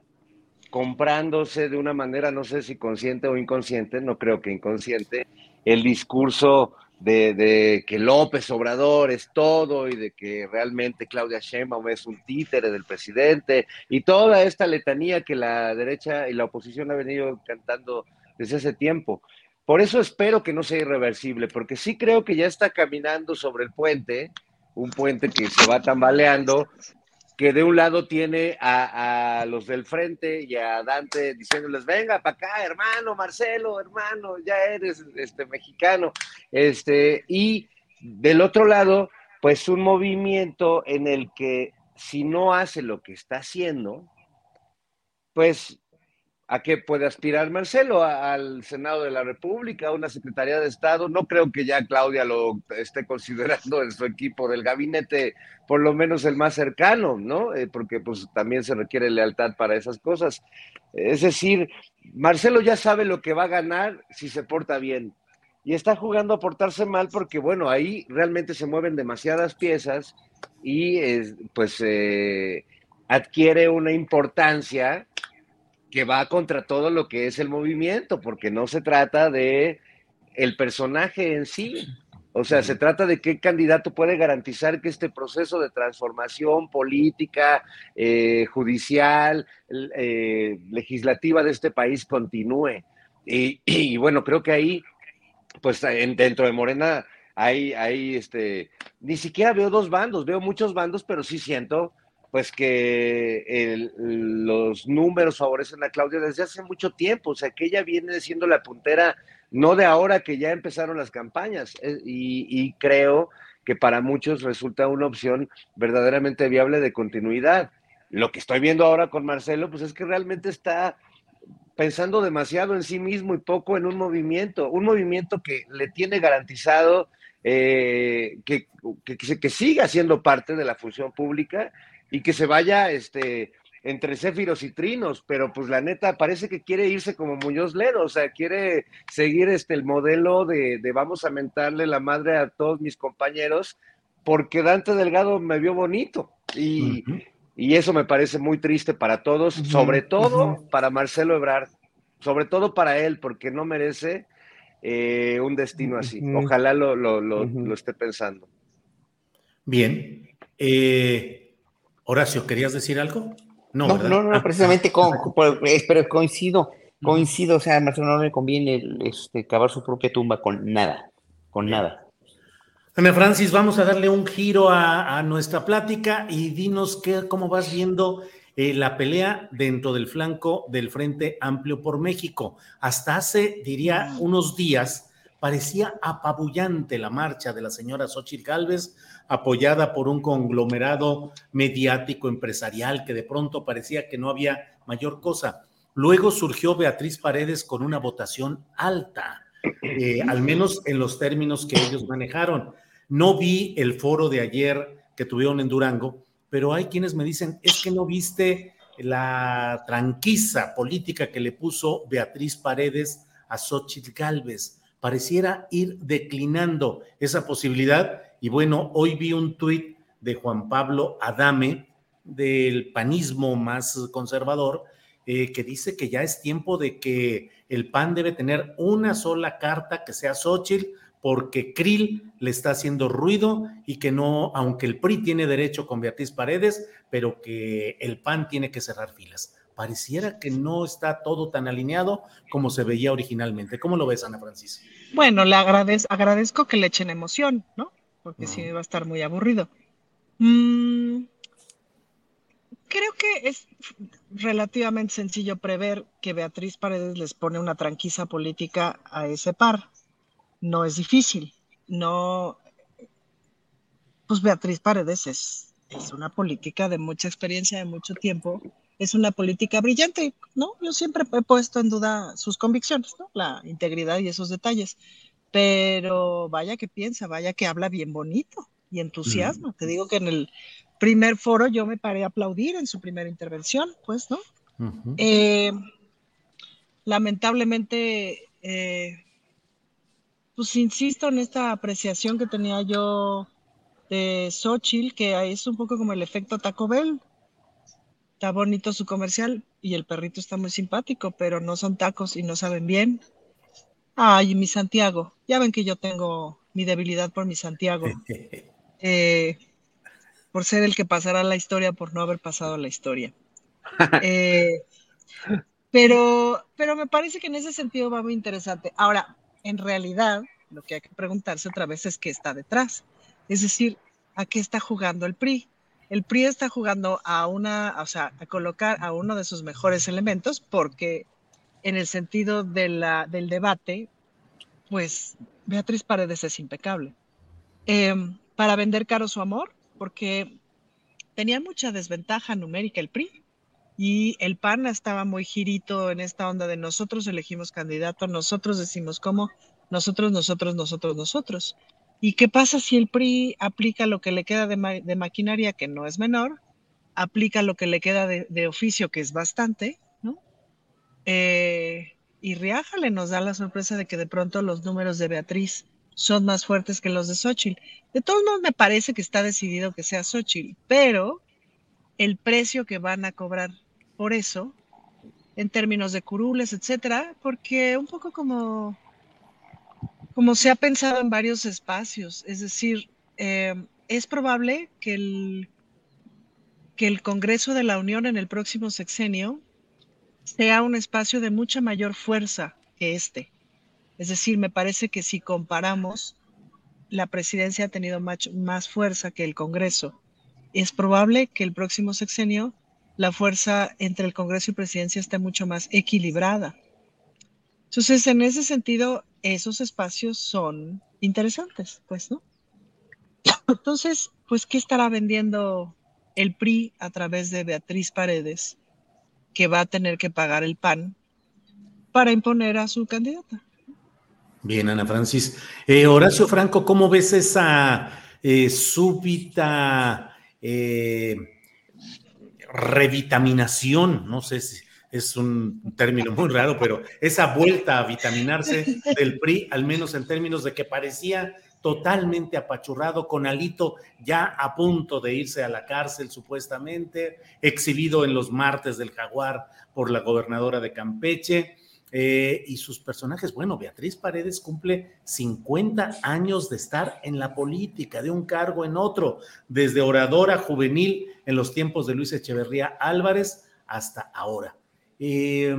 comprándose de una manera, no sé si consciente o inconsciente, no creo que inconsciente, el discurso de, que López Obrador es todo y de que realmente Claudia Sheinbaum es un títere del presidente y toda esta letanía que la derecha y la oposición ha venido cantando desde hace tiempo. Por eso espero que no sea irreversible, porque sí creo que ya está caminando sobre el puente, un puente que se va tambaleando, que de un lado tiene a, los del frente y a Dante diciéndoles, venga para acá, hermano, Marcelo, hermano, ya eres este, mexicano. Este, y del otro lado, pues un movimiento en el que si no hace lo que está haciendo, pues ¿A qué puede aspirar Marcelo? al Senado de la República, a una Secretaría de Estado. No creo que ya Claudia lo esté considerando en su equipo del gabinete, por lo menos el más cercano, ¿no? Eh, porque pues también se requiere lealtad para esas cosas. Es decir, Marcelo ya sabe lo que va a ganar si se porta bien. Y está jugando a portarse mal porque, bueno, ahí realmente se mueven demasiadas piezas y pues eh, adquiere una importancia que va contra todo lo que es el movimiento, porque no se trata de el personaje en sí, o sea, se trata de qué candidato puede garantizar que este proceso de transformación política, eh, judicial, eh, legislativa de este país continúe. Y, bueno, creo que ahí, pues dentro de Morena, hay, hay este, ni siquiera veo dos bandos, veo muchos bandos, pero sí siento pues que los números favorecen a Claudia desde hace mucho tiempo, o sea, que ella viene siendo la puntera, no de ahora que ya empezaron las campañas, eh, y, creo que para muchos resulta una opción verdaderamente viable de continuidad. Lo que estoy viendo ahora con Marcelo, pues es que realmente está pensando demasiado en sí mismo y poco en un movimiento, un movimiento que le tiene garantizado eh, que, que, que, siga siendo parte de la función pública y que se vaya este, entre céfiros y trinos, pero pues la neta parece que quiere irse como Muñoz Ledo, o sea, quiere seguir este el modelo de, de vamos a mentarle la madre a todos mis compañeros, porque Dante Delgado me vio bonito y, y eso me parece muy triste para todos, sobre todo para Marcelo Ebrard, sobre todo para él, porque no merece eh, un destino así. Ojalá lo, lo, lo, esté pensando. Bien. Eh, Horacio, ¿querías decir algo? No, no, no, ah. precisamente con, pero coincido, coincido, o sea, a Marcelo no le conviene este, cavar su propia tumba con nada, con nada. Ana Francis, vamos a darle un giro a, nuestra plática y dinos qué, cómo vas viendo eh, la pelea dentro del flanco del Frente Amplio por México. Hasta hace, diría, unos días parecía apabullante la marcha de la señora Xochitl Gálvez, apoyada por un conglomerado mediático empresarial que de pronto parecía que no había mayor cosa. Luego surgió Beatriz Paredes con una votación alta, eh, al menos en los términos que ellos manejaron. No vi el foro de ayer que tuvieron en Durango, pero hay quienes me dicen, es que no viste la tranquiza política que le puso Beatriz Paredes a Xochitl Galvez. Pareciera ir declinando esa posibilidad. Y bueno, hoy vi un tuit de Juan Pablo Adame, del panismo más conservador, eh, que dice que ya es tiempo de que el PAN debe tener una sola carta que sea Xochitl porque Krill le está haciendo ruido y que no, aunque el PRI tiene derecho con Beatriz Paredes, pero que el PAN tiene que cerrar filas. Pareciera que no está todo tan alineado como se veía originalmente. ¿Cómo lo ves, Ana Francis? Bueno, le agradezco que le echen emoción, ¿no? Porque si sí va a estar muy aburrido. Mm, creo que es relativamente sencillo prever que Beatriz Paredes les pone una tranquila política a ese par no es difícil. No, pues Beatriz Paredes es, es una política de mucha experiencia, de mucho tiempo. Es una política brillante, ¿no? Yo siempre he puesto en duda sus convicciones, ¿no? La integridad y esos detalles. Pero vaya que piensa, vaya que habla bien bonito y entusiasma. Te digo que en el primer foro yo me paré a aplaudir en su primera intervención, pues, ¿no? Eh, lamentablemente, eh, pues insisto en esta apreciación que tenía yo de Xochitl, que es un poco como el efecto Taco Bell. Está bonito su comercial y el perrito está muy simpático, pero no son tacos y no saben bien. Ay, mi Santiago. Ya ven que yo tengo mi debilidad por mi Santiago. Eh, por ser el que pasará la historia, por no haber pasado la historia. Eh, pero, pero me parece que en ese sentido va muy interesante. Ahora, en realidad lo que hay que preguntarse otra vez es qué está detrás. Es decir, ¿a qué está jugando el PRI? El PRI está jugando a una, o sea, a colocar a uno de sus mejores elementos porque en el sentido de del debate, pues Beatriz Paredes es impecable. Em, para vender caro su amor, porque tenía mucha desventaja numérica el PRI y el PAN estaba muy girito en esta onda de nosotros elegimos candidato, nosotros decimos cómo, nosotros, nosotros, nosotros, nosotros. ¿Y qué pasa si el PRI aplica lo que le queda de, maquinaria, que no es menor, aplica lo que le queda de, oficio, que es bastante. Eh, y Riájale nos da la sorpresa de que de pronto los números de Beatriz son más fuertes que los de Xochitl. De todos modos, me parece que está decidido que sea Xochitl, pero el precio que van a cobrar por eso, en términos de curules, etcétera, porque un poco como, como se ha pensado en varios espacios, es decir, eh, es probable que el, que el Congreso de la Unión en el próximo sexenio sea un espacio de mucha mayor fuerza que este. Es decir, me parece que si comparamos, la presidencia ha tenido más fuerza que el Congreso es probable que el próximo sexenio la fuerza entre el Congreso y presidencia esté mucho más equilibrada. Entonces, en ese sentido, esos espacios son interesantes, pues, ¿no? Entonces, pues, ¿qué estará vendiendo el PRI a través de Beatriz Paredes, que va a tener que pagar el PAN para imponer a su candidata? Bien, Ana Francis. Eh, Horacio Franco, ¿cómo ves esa eh, súbita eh, revitaminación, no sé si es un término muy raro, pero esa vuelta a vitaminarse del PRI, al menos en términos de que parecía totalmente apachurrado, con Alito ya a punto de irse a la cárcel supuestamente, exhibido en los martes del jaguar por la gobernadora de Campeche. Eh, y sus personajes, bueno, Beatriz Paredes cumple 50 años de estar en la política, de un cargo en otro, desde oradora juvenil en los tiempos de Luis Echeverría Álvarez hasta ahora. Eh,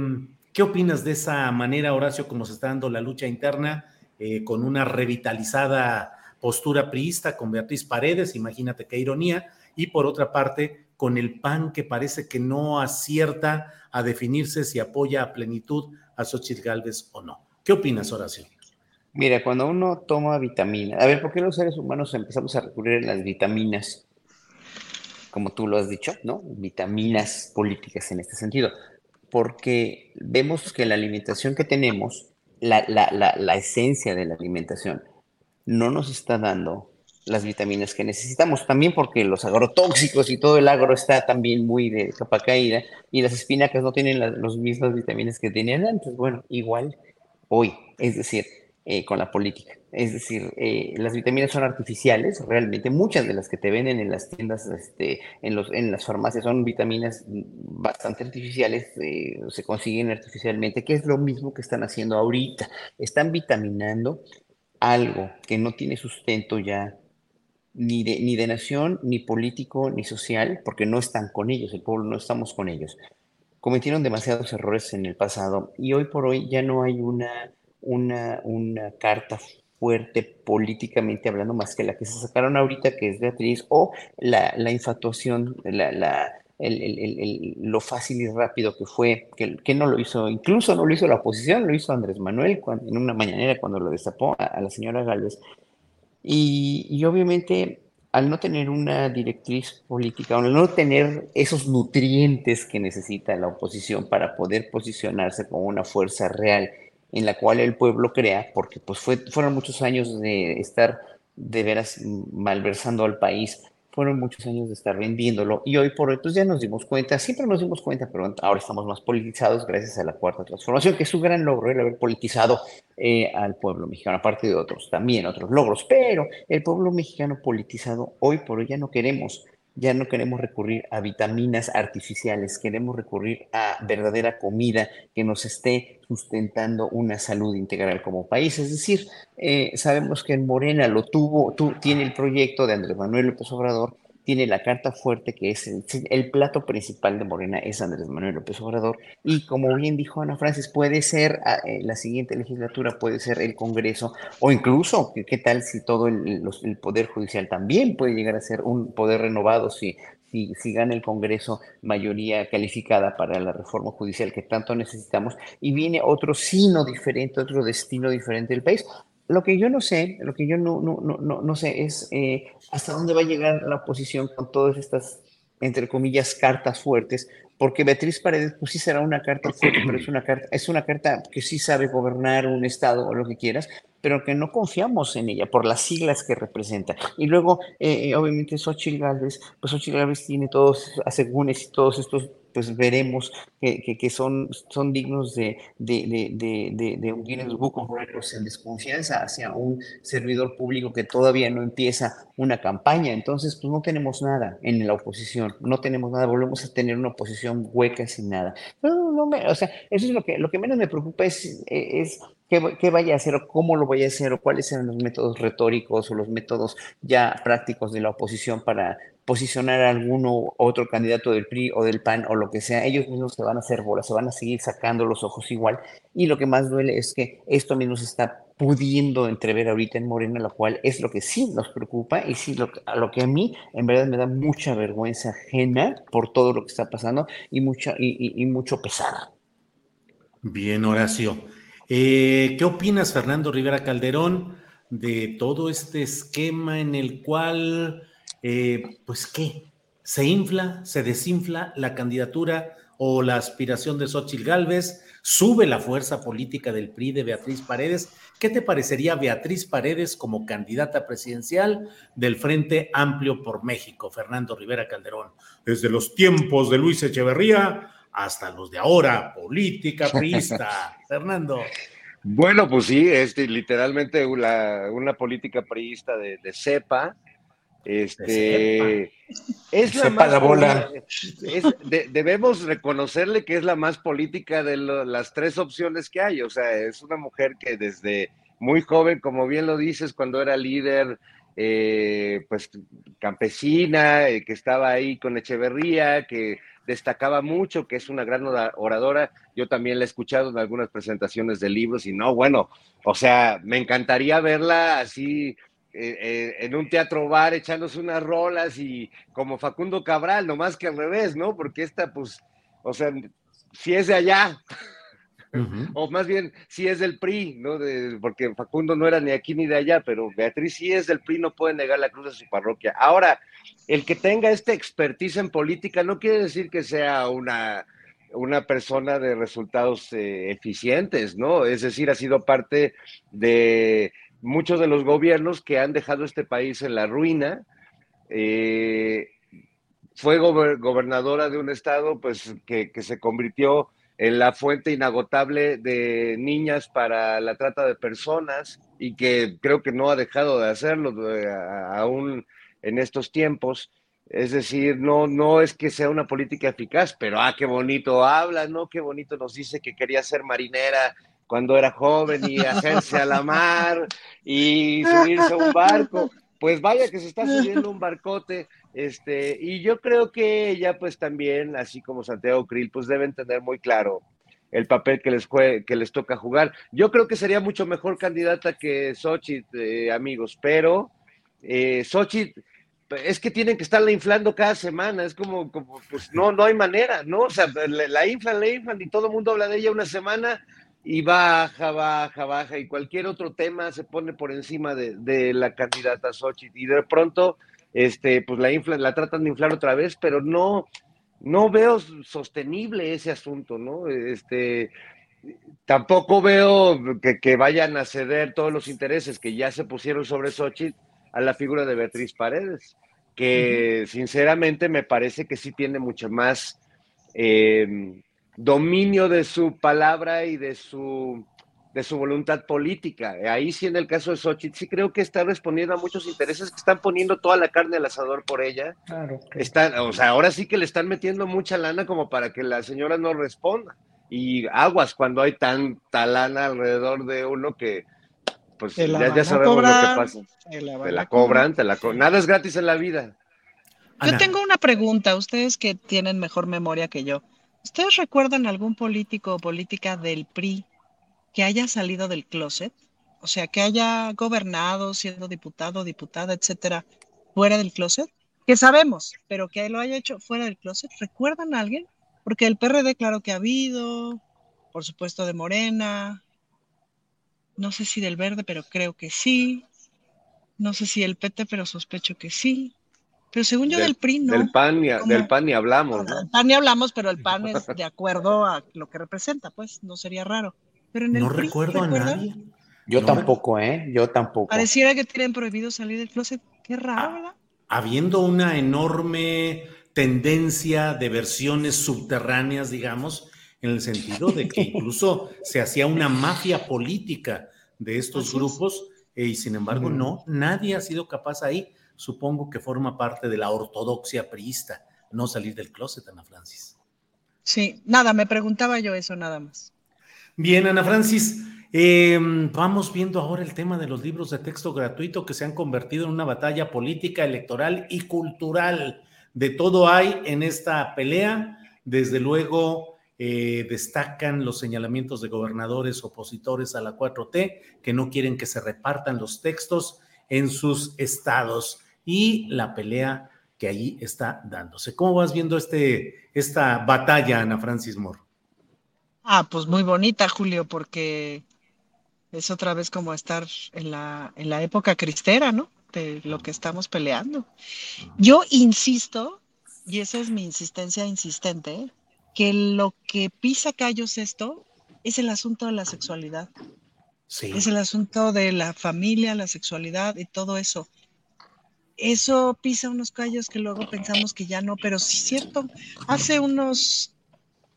¿Qué opinas de esa manera, Horacio, como se está dando la lucha interna eh, con una revitalizada postura priista con Beatriz Paredes, imagínate qué ironía, y por otra parte con el PAN que parece que no acierta a definirse si apoya a plenitud a Xochitl Galvez o no. ¿Qué opinas, Horacio? Mira, cuando uno toma vitaminas, a ver, ¿por qué los seres humanos empezamos a recurrir a las vitaminas? Como tú lo has dicho, ¿no? Vitaminas políticas en este sentido. Porque vemos que la alimentación que tenemos la, la, la, esencia de la alimentación no nos está dando las vitaminas que necesitamos, también porque los agrotóxicos y todo el agro está también muy de capa caída y las espinacas no tienen las mismas vitaminas que tenían antes. Bueno, igual hoy, es decir, eh, con la política. Es decir, eh, las vitaminas son artificiales, realmente muchas de las que te venden en las tiendas, este, en, los, en las farmacias, son vitaminas bastante artificiales, eh, se consiguen artificialmente, que es lo mismo que están haciendo ahorita. Están vitaminando algo que no tiene sustento ya ni de, ni de nación, ni político, ni social, porque no están con ellos, el pueblo no estamos con ellos. Cometieron demasiados errores en el pasado y hoy por hoy ya no hay una una, una carta fuerte políticamente hablando más que la que se sacaron ahorita, que es Beatriz, o la, la infatuación, la, la, el, el, lo fácil y rápido que fue, que, que, no lo hizo, incluso no lo hizo la oposición, lo hizo Andrés Manuel cuando, en una mañanera cuando lo destapó a, a la señora Gálvez. Y, y, obviamente, al no tener una directriz política, al no tener esos nutrientes que necesita la oposición para poder posicionarse como una fuerza real en la cual el pueblo crea, porque pues fue, fueron muchos años de estar de veras malversando al país, fueron muchos años de estar vendiéndolo y hoy por hoy pues ya nos dimos cuenta, siempre nos dimos cuenta, pero ahora estamos más politizados gracias a la cuarta transformación, que es un gran logro el haber politizado eh, al pueblo mexicano, aparte de otros, también otros logros, pero el pueblo mexicano politizado hoy por hoy ya no queremos ya no queremos recurrir a vitaminas artificiales, queremos recurrir a verdadera comida que nos esté sustentando una salud integral como país. Es decir, eh, sabemos que en Morena lo tuvo, tú, tiene el proyecto de Andrés Manuel López Obrador tiene la carta fuerte que es el, plato principal de Morena, es Andrés Manuel López Obrador. Y como bien dijo Ana Francis, puede ser ah, eh, la siguiente legislatura, puede ser el Congreso, o incluso, ¿qué, tal si todo el, el, Poder Judicial también puede llegar a ser un poder renovado si, si, si, gana el Congreso mayoría calificada para la reforma judicial que tanto necesitamos y viene otro sino diferente, otro destino diferente del país. Lo que yo no sé, lo que yo no, no, no, no sé es eh, hasta dónde va a llegar la oposición con todas estas, entre comillas, cartas fuertes, porque Beatriz Paredes, pues sí será una carta fuerte, pero es una carta, es una carta que sí sabe gobernar un estado o lo que quieras, pero que no confiamos en ella por las siglas que representa. Y luego, eh, eh obviamente, Xochitl Gálvez, pues Xochitl Gálvez tiene todos asegúnes y todos estos pues veremos que, que, son, son dignos de, de, de, de, un Guinness Book of Records en desconfianza hacia un servidor público que todavía no empieza una campaña. Entonces, pues no tenemos nada en la oposición, no tenemos nada, volvemos a tener una oposición hueca sin nada. No, no, o sea, eso es lo que, lo que menos me preocupa es qué, vaya a hacer o cómo lo vaya a hacer o cuáles serán los métodos retóricos o los métodos ya prácticos de la oposición para, posicionar a alguno otro candidato del PRI o del PAN o lo que sea, ellos mismos se van a hacer bolas, se van a seguir sacando los ojos igual. Y lo que más duele es que esto mismo se está pudiendo entrever ahorita en Morena, lo cual es lo que sí nos preocupa y sí lo, a lo que a mí en verdad me da mucha vergüenza ajena por todo lo que está pasando y, mucha, y, mucho pesar. Bien, Horacio. Eh, ¿Qué opinas, Fernando Rivera Calderón, de todo este esquema en el cual eh, pues qué, se infla, se desinfla la candidatura o la aspiración de Xochitl Gálvez? ¿Sube la fuerza política del PRI de Beatriz Paredes? ¿Qué te parecería Beatriz Paredes como candidata presidencial del Frente Amplio por México, Fernando Rivera Calderón? Desde los tiempos de Luis Echeverría hasta los de ahora, política priista. Fernando. Bueno, pues sí, este, literalmente una, una política priista de, de cepa. Este, es la, más, bola. debemos reconocerle que es la más política de las tres opciones que hay. O sea, es una mujer que desde muy joven, como bien lo dices, cuando era líder, eh, pues campesina, eh, que estaba ahí con Echeverría, que destacaba mucho, que es una gran oradora. Yo también la he escuchado en algunas presentaciones de libros y no, bueno, o sea, me encantaría verla así eh, eh, en un teatro bar echándose unas rolas y como Facundo Cabral, nomás que al revés, ¿no? Porque esta, pues, o sea, si es de allá, o más bien si es del PRI, ¿no? porque Facundo no era ni aquí ni de allá, pero Beatriz sí es del PRI, no puede negar la cruz de su parroquia. Ahora, el que tenga esta expertise en política no quiere decir que sea una, una persona de resultados eh, eficientes, ¿no? Es decir, ha sido parte de muchos de los gobiernos que han dejado este país en la ruina. Eh, fue gobernadora de un estado pues, que, se convirtió en la fuente inagotable de niñas para la trata de personas y que creo que no ha dejado de hacerlo eh, aún en estos tiempos. Es decir, no, no es que sea una política eficaz, pero ah, qué bonito habla, ¿no? Qué bonito nos dice que quería ser marinera cuando era joven y hacerse a la mar y subirse a un barco. Pues vaya que se está subiendo un barcote, este, y yo creo que ella, pues también, así como Santiago Krill, pues deben tener muy claro el papel que les, que les toca jugar. Yo creo que sería mucho mejor candidata que Xochitl, eh, amigos, pero eh, Xochitl es que tienen que estarla inflando cada semana, es como, como pues no, no hay manera, ¿no? O sea, la, inflan, la inflan y todo el mundo habla de ella una semana y baja, baja, baja, y cualquier otro tema se pone por encima de, la candidata Xochitl, y de pronto, este, pues la inflan, la tratan de inflar otra vez, pero no, no veo sostenible ese asunto, ¿no? Este, tampoco veo que, que vayan a ceder todos los intereses que ya se pusieron sobre Xochitl a la figura de Beatriz Paredes que sinceramente me parece que sí tiene mucho más eh, dominio de su palabra y de su, de su voluntad política. Ahí sí, en el caso de Xochitl, sí creo que está respondiendo a muchos intereses que están poniendo toda la carne al asador por ella. Claro. o sea, ahora sí que le están metiendo mucha lana como para que la señora no responda. Y aguas cuando hay tanta lana alrededor de uno que, pues ya, sabemos lo que pasa. Te la, cobran, te la cobran. Nada es gratis en la vida. Yo tengo una pregunta, ustedes que tienen mejor memoria que yo. ¿Ustedes recuerdan algún político o política del PRI que haya salido del closet? O sea, que haya gobernado, siendo diputado, diputada, etcétera, fuera del closet. Que sabemos, pero que lo haya hecho fuera del closet. ¿Recuerdan a alguien? Porque el PRD, claro que ha habido, por supuesto de Morena, no sé si del verde, pero creo que sí. No sé si el PT, pero sospecho que sí. Pero según yo del, PRI no. Del PAN, ni, del PAN ni hablamos. ¿no? Del PAN ni hablamos, pero el PAN es de acuerdo a lo que representa, pues no sería raro. Pero en el no recuerdo a nadie. Yo tampoco, ¿eh? Yo tampoco. Pareciera que tienen prohibido salir del closet. Qué raro, ah, ¿verdad? Habiendo una enorme tendencia de versiones subterráneas, digamos, en el sentido de que incluso se hacía una mafia política de estos grupos eh, y sin embargo no, nadie ha sido capaz ahí, supongo que forma parte de la ortodoxia priista, no salir del closet, Ana Francis. Sí, nada, me preguntaba yo eso nada más. Bien, Ana Francis, em, vamos viendo ahora el tema de los libros de texto gratuito que se han convertido en una batalla política, electoral y cultural. De todo hay en esta pelea, desde luego eh, destacan los señalamientos de gobernadores opositores a la 4T que no quieren que se repartan los textos en sus estados y la pelea que allí está dándose. ¿Cómo vas viendo este, esta batalla, Ana Francis Moore? Ah, pues muy bonita, Julio, porque es otra vez como estar en la, en la época cristera, ¿no? De lo que estamos peleando. Yo insisto, y esa es mi insistencia insistente, que lo que pisa callos esto es el asunto de la sexualidad. Es el asunto de la familia, la sexualidad y todo eso. Eso pisa unos callos que luego pensamos que ya no, pero sí es cierto. Hace unos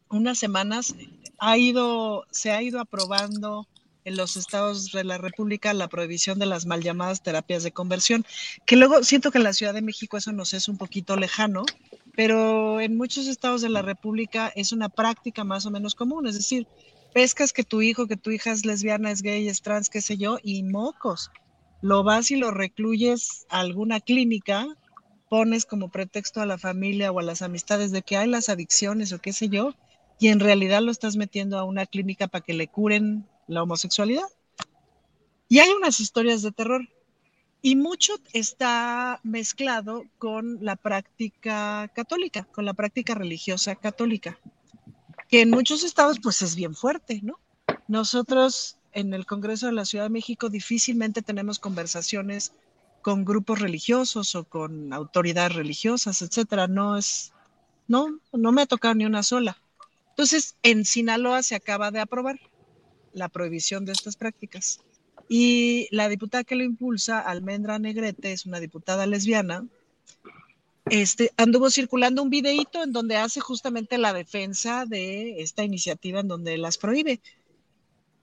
unas semanas ha ido, se ha ido aprobando en los estados de la República la prohibición de las mal llamadas terapias de conversión, que luego siento que en la Ciudad de México eso nos es un poquito lejano, pero en muchos estados de la República es una práctica más o menos común, es decir, pescas que tu hijo, que tu hija es lesbiana, es gay, es trans, qué sé yo, y mocos. Lo vas y lo recluyes a alguna clínica, pones como pretexto a la familia o a las amistades de que hay las adicciones o qué sé yo, y en realidad lo estás metiendo a una clínica para que le curen la homosexualidad. Y hay unas historias de terror. Y mucho está mezclado con la práctica católica, con la práctica religiosa católica, que en muchos estados pues es bien fuerte, ¿no? Nosotros en el Congreso de la Ciudad de México difícilmente tenemos conversaciones con grupos religiosos o con autoridades religiosas, etcétera. No es, no, no me ha tocado ni una sola. Entonces, en Sinaloa se acaba de aprobar la prohibición de estas prácticas. Y la diputada que lo impulsa, Almendra Negrete, es una diputada lesbiana, este, anduvo circulando un videíto en donde hace justamente la defensa de esta iniciativa en donde las prohíbe.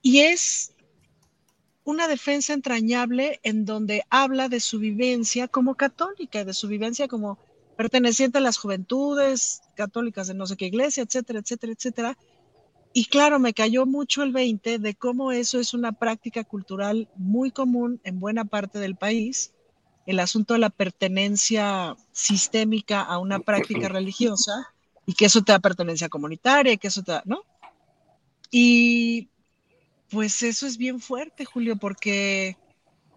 Y es una defensa entrañable en donde habla de su vivencia como católica, de su vivencia como perteneciente a las juventudes católicas de no sé qué iglesia, etcétera, etcétera, etcétera. Y claro, me cayó mucho el 20 de cómo eso es una práctica cultural muy común en buena parte del país, el asunto de la pertenencia sistémica a una práctica religiosa y que eso te da pertenencia comunitaria, que eso te da, ¿no? Y pues eso es bien fuerte, Julio, porque,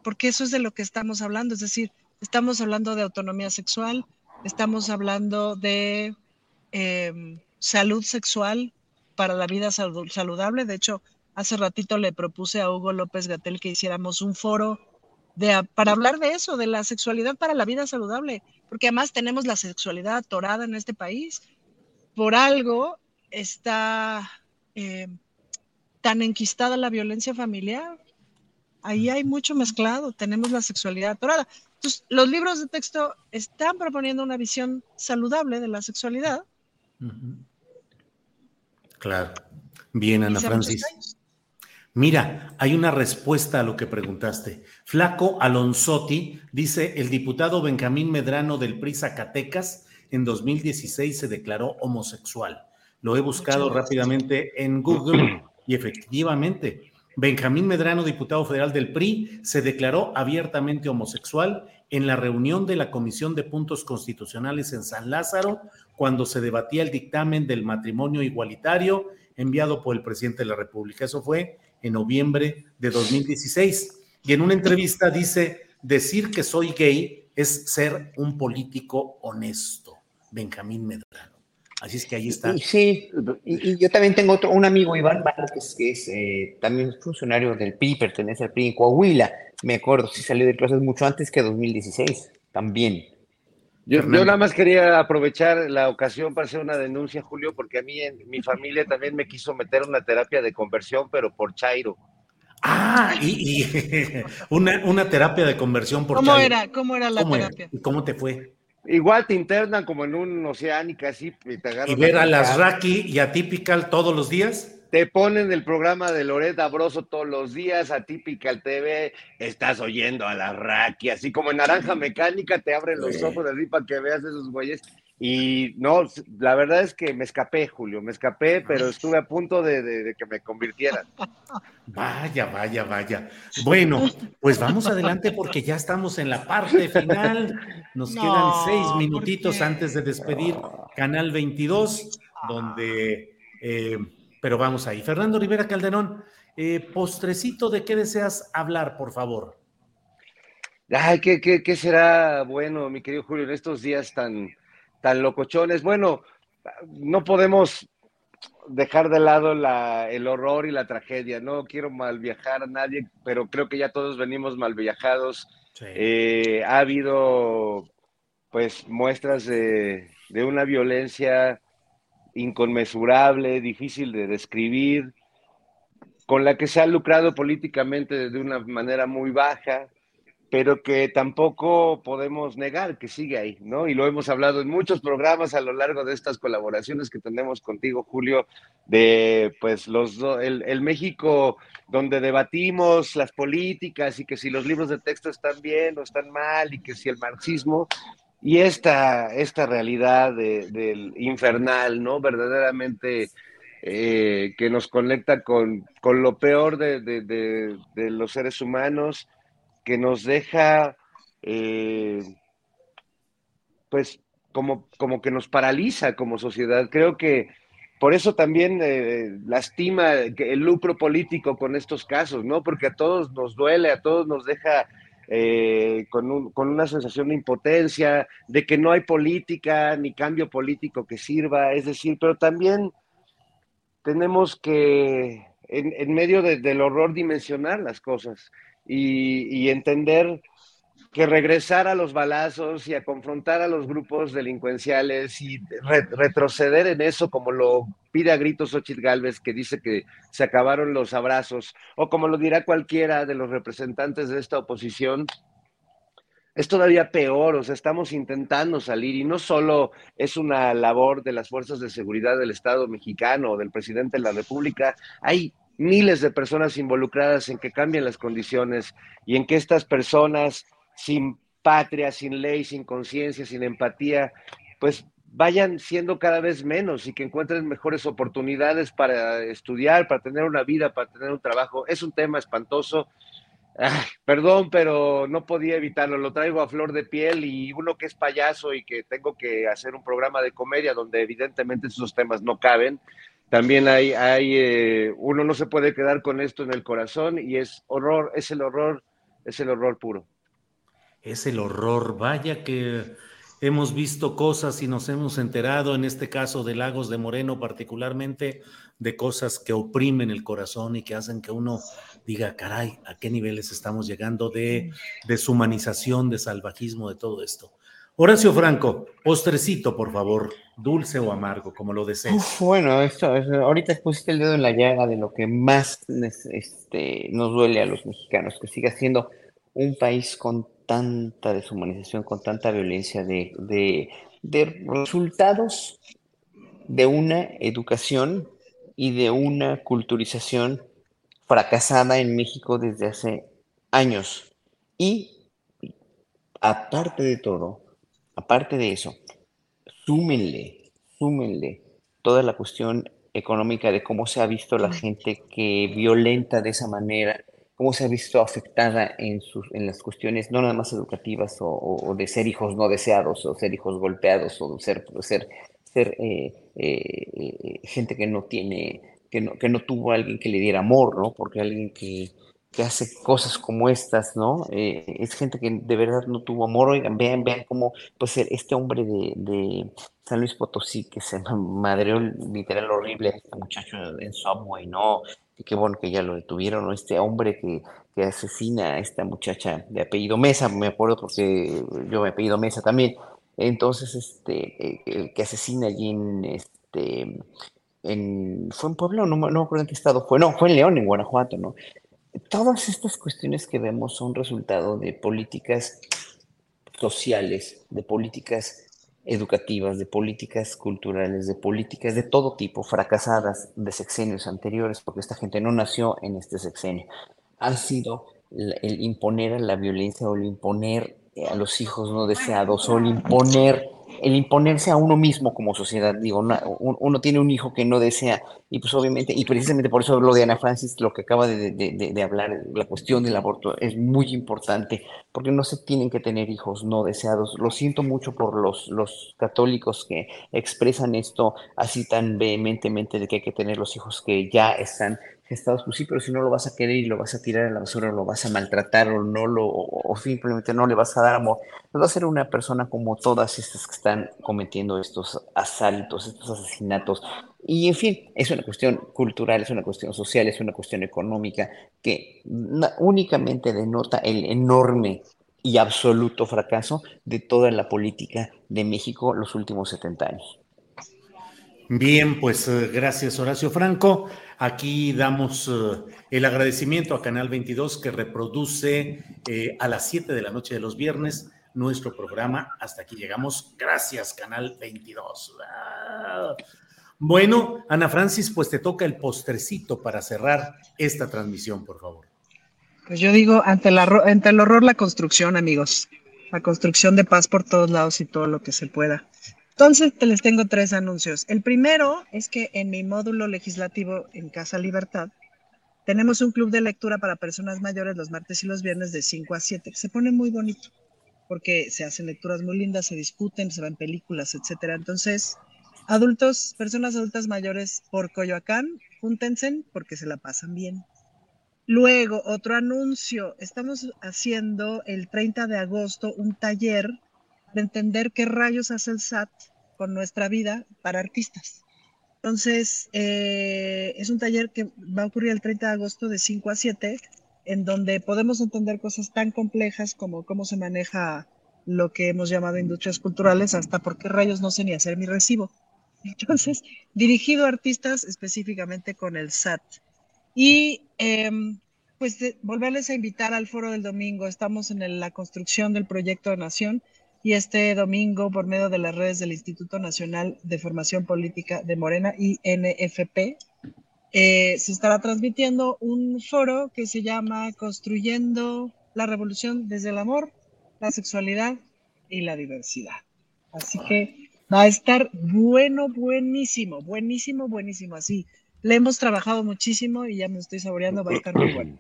porque eso es de lo que estamos hablando, es decir, estamos hablando de autonomía sexual, estamos hablando de eh, salud sexual para la vida saludable. De hecho, hace ratito le propuse a Hugo López Gatel que hiciéramos un foro de, para hablar de eso, de la sexualidad para la vida saludable, porque además tenemos la sexualidad atorada en este país. Por algo está eh, tan enquistada la violencia familiar. Ahí hay mucho mezclado, tenemos la sexualidad atorada. Entonces, los libros de texto están proponiendo una visión saludable de la sexualidad. Uh -huh Claro. Bien, Ana Francis. Mira, hay una respuesta a lo que preguntaste. Flaco Alonsotti dice, el diputado Benjamín Medrano del PRI Zacatecas en 2016 se declaró homosexual. Lo he buscado rápidamente en Google y efectivamente, Benjamín Medrano, diputado federal del PRI, se declaró abiertamente homosexual en la reunión de la Comisión de Puntos Constitucionales en San Lázaro, cuando se debatía el dictamen del matrimonio igualitario enviado por el presidente de la República. Eso fue en noviembre de 2016. Y en una entrevista dice, decir que soy gay es ser un político honesto, Benjamín Medrano. Así es que ahí está. Sí, y, y yo también tengo otro, un amigo, Iván Vázquez, que es eh, también funcionario del PRI, pertenece al PRI en Coahuila. Me acuerdo, sí salió de clases mucho antes que 2016, también. Yo, yo, nada más quería aprovechar la ocasión para hacer una denuncia, Julio, porque a mí en mi familia también me quiso meter una terapia de conversión, pero por Chairo. Ah, y, y una, una, terapia de conversión por ¿Cómo Chairo. era? ¿Cómo era la ¿Cómo terapia? ¿Y cómo te fue? Igual te internan como en un oceánica así y te agarran. ¿Y ver a las Raki y a Typical todos los días? Te ponen el programa de Loret Abroso todos los días, a Typical TV, estás oyendo a la Raki, así como en Naranja Mecánica te abren los ojos así para que veas esos güeyes. Y no, la verdad es que me escapé, Julio, me escapé, pero estuve a punto de, de, de que me convirtieran. Vaya, vaya, vaya. Bueno, pues vamos adelante porque ya estamos en la parte final. Nos No, quedan seis ¿por minutitos antes de despedir Canal 22, donde, eh, pero vamos ahí. Fernando Rivera Calderón, eh, postrecito, ¿de qué deseas hablar, por favor? Ay, ¿qué, qué, qué será bueno, mi querido Julio, en estos días tan, tan locochones? Bueno, no podemos dejar de lado la, el horror y la tragedia. No quiero mal viajar a nadie, pero creo que ya todos venimos mal viajados. Eh, ha habido, pues, muestras de, de una violencia inconmensurable, difícil de describir, con la que se ha lucrado políticamente de una manera muy baja, pero que tampoco podemos negar que sigue ahí, ¿no? Y lo hemos hablado en muchos programas a lo largo de estas colaboraciones que tenemos contigo, Julio, de pues los el, el México donde debatimos las políticas y que si los libros de texto están bien o están mal y que si el marxismo y esta, esta realidad del infernal, ¿no? Verdaderamente eh, que nos conecta con, con lo peor de, de, los seres humanos, que nos deja, eh, pues, como, como que nos paraliza como sociedad. Creo que por eso también eh, lastima el lucro político con estos casos, ¿no? Porque a todos nos duele, a todos nos deja eh, con, con, una sensación de impotencia, de que no hay política ni cambio político que sirva, es decir, pero también tenemos que, en, medio del horror, dimensionar las cosas y, entender que regresar a los balazos y a confrontar a los grupos delincuenciales y retroceder en eso como lo pide a gritos Xochitl Galvez, que dice que se acabaron los abrazos, o como lo dirá cualquiera de los representantes de esta oposición, es todavía peor, o sea, estamos intentando salir y no solo es una labor de las fuerzas de seguridad del Estado mexicano o del presidente de la República, hay miles de personas involucradas en que cambien las condiciones y en que estas personas sin patria, sin ley, sin conciencia, sin empatía, pues vayan siendo cada vez menos y que encuentren mejores oportunidades para estudiar, para tener una vida, para tener un trabajo. Es un tema espantoso perdón, pero no podía evitarlo, lo traigo a flor de piel y uno que es payaso y que tengo que hacer un programa de comedia donde evidentemente esos temas no caben, también hay, hay eh, uno no se puede quedar con esto en el corazón y es horror, es el horror, es el horror puro. Es el horror, vaya que hemos visto cosas y nos hemos enterado, en este caso de Lagos de Moreno particularmente, de cosas que oprimen el corazón y que hacen que uno diga, caray, ¿a qué niveles estamos llegando de deshumanización, de salvajismo, de todo esto? Horacio Franco, postrecito, por favor, dulce o amargo, como lo desees. bueno, esto, ahorita pusiste el dedo en la llaga de lo que más este, nos duele a los mexicanos, que siga siendo un país con tanta deshumanización, con tanta violencia, de, de, de resultados de una educación y de una culturización fracasada en México desde hace años. Y aparte de todo, aparte de eso, súmenle, súmenle toda la cuestión económica de cómo se ha visto la gente que violenta de esa manera, cómo se ha visto afectada en, sus, en las cuestiones no nada más educativas o, de ser hijos no deseados o ser hijos golpeados o ser, ser, ser eh, eh, eh, gente que no tiene que no, que no tuvo alguien que le diera amor, ¿no? Porque alguien que, que hace cosas como estas, ¿no? Es gente que de verdad no tuvo amor. Oigan, vean, vean cómo, pues, este hombre de, de San Luis Potosí que se madreó literal horrible a este muchacho en Subway, ¿no? Y qué bueno que ya lo detuvieron. Este hombre que, que asesina a esta muchacha de apellido Mesa, me acuerdo porque yo me apellido Mesa también. Entonces, este, eh, que asesina allí en, este, fue en Puebla, no, no recuerdo en qué estado fue, no, fue en León, en Guanajuato, ¿no? Todas estas cuestiones que vemos son resultado de políticas sociales, de políticas educativas, de políticas culturales, de políticas de todo tipo, fracasadas de sexenios anteriores, porque esta gente no nació en este sexenio. Ha sido el imponer la violencia o el imponer a los hijos no deseados o el imponer el imponerse a uno mismo como sociedad. Digo, uno tiene un hijo que no desea, y pues obviamente, y precisamente por eso lo de Ana Francis, lo que acaba de, de, hablar, la cuestión del aborto es muy importante, porque no se tienen que tener hijos no deseados. Lo siento mucho por los, los católicos que expresan esto así tan vehementemente de que hay que tener los hijos que ya están gestados, pues sí, pero si no lo vas a querer y lo vas a tirar a la basura, o lo vas a maltratar o no lo, o, simplemente no le vas a dar amor, pues va a ser una persona como todas estas que están cometiendo estos asaltos, estos asesinatos. Y en fin, es una cuestión cultural, es una cuestión social, es una cuestión económica que únicamente denota el enorme y absoluto fracaso de toda la política de México los últimos 70 años. Bien, pues eh, gracias Horacio Franco. Aquí damos eh, el agradecimiento a Canal 22 que reproduce eh, a las 7 de la noche de los viernes nuestro programa. Hasta aquí llegamos. Gracias Canal 22. Ah. Bueno, Ana Francis, pues te toca el postrecito para cerrar esta transmisión, por favor. Pues yo digo, ante, ante el horror, la construcción, amigos. La construcción de paz por todos lados y todo lo que se pueda. Entonces, te les tengo tres anuncios. El primero es que en mi módulo legislativo en Casa Libertad tenemos un club de lectura para personas mayores los martes y los viernes de 5 a 7. Se pone muy bonito porque se hacen lecturas muy lindas, se discuten, se ven películas, etcétera. Entonces, adultos, personas adultas mayores por Coyoacán, júntense porque se la pasan bien. Luego, otro anuncio. Estamos haciendo el 30 de agosto un taller de entender qué rayos hace el SAT con nuestra vida para artistas. Entonces, eh, es un taller que va a ocurrir el 30 de agosto de 5 a 7, en donde podemos entender cosas tan complejas como cómo se maneja lo que hemos llamado industrias culturales, hasta por qué rayos no sé ni hacer mi recibo. Entonces, dirigido a artistas específicamente con el SAT. Y em, pues volverles a invitar al foro del domingo. Estamos en la construcción del proyecto de nación y este domingo por medio de las redes del Instituto Nacional de Formación Política de Morena, INFP, eh, se estará transmitiendo un foro que se llama Construyendo la Revolución desde el Amor, la Sexualidad y la Diversidad. Así que va a estar bueno, buenísimo, buenísimo, buenísimo. Así, le hemos trabajado muchísimo y ya me estoy saboreando, va a estar muy bueno.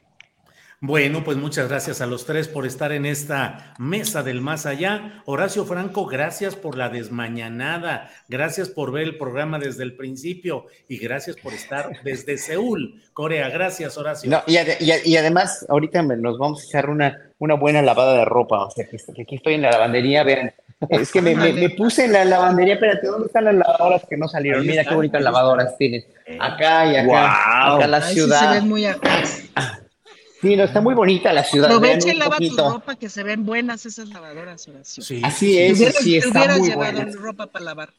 Bueno, pues muchas gracias a los tres por estar en esta mesa del más allá. Horacio Franco, gracias por la desmañanada, gracias por ver el programa desde el principio y gracias por estar desde Seúl, Corea. Gracias, Horacio. y, además, ahorita nos vamos a echar una, una buena lavada de ropa. O sea, que, aquí estoy en la lavandería, vean. Es que me, puse en la lavandería, espérate, ¿dónde están las lavadoras que no salieron? Mira qué bonitas lavadoras tienes. Acá y acá, acá la ciudad. se ven muy Sí, no, está muy bonita la ciudad. Aprovecha y lava tu ropa, que se ven buenas esas lavadoras, Horacio. Sí, Así es, sí, está muy llevado ropa para lavar.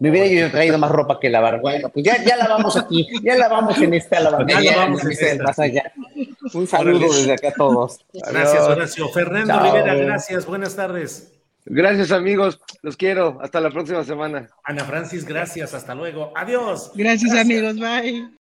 Me hubiera yo traído más ropa que lavar. Bueno, pues ya, ya lavamos aquí, ya lavamos en esta lavandería. Ya lavamos en este más allá. Un saludo desde acá a todos. Gracias, Horacio. Fernando Rivera, gracias. Buenas tardes. Gracias, amigos. Los quiero. Hasta la próxima semana. Ana Francis, gracias. Hasta luego. Adiós. gracias. amigos. Bye.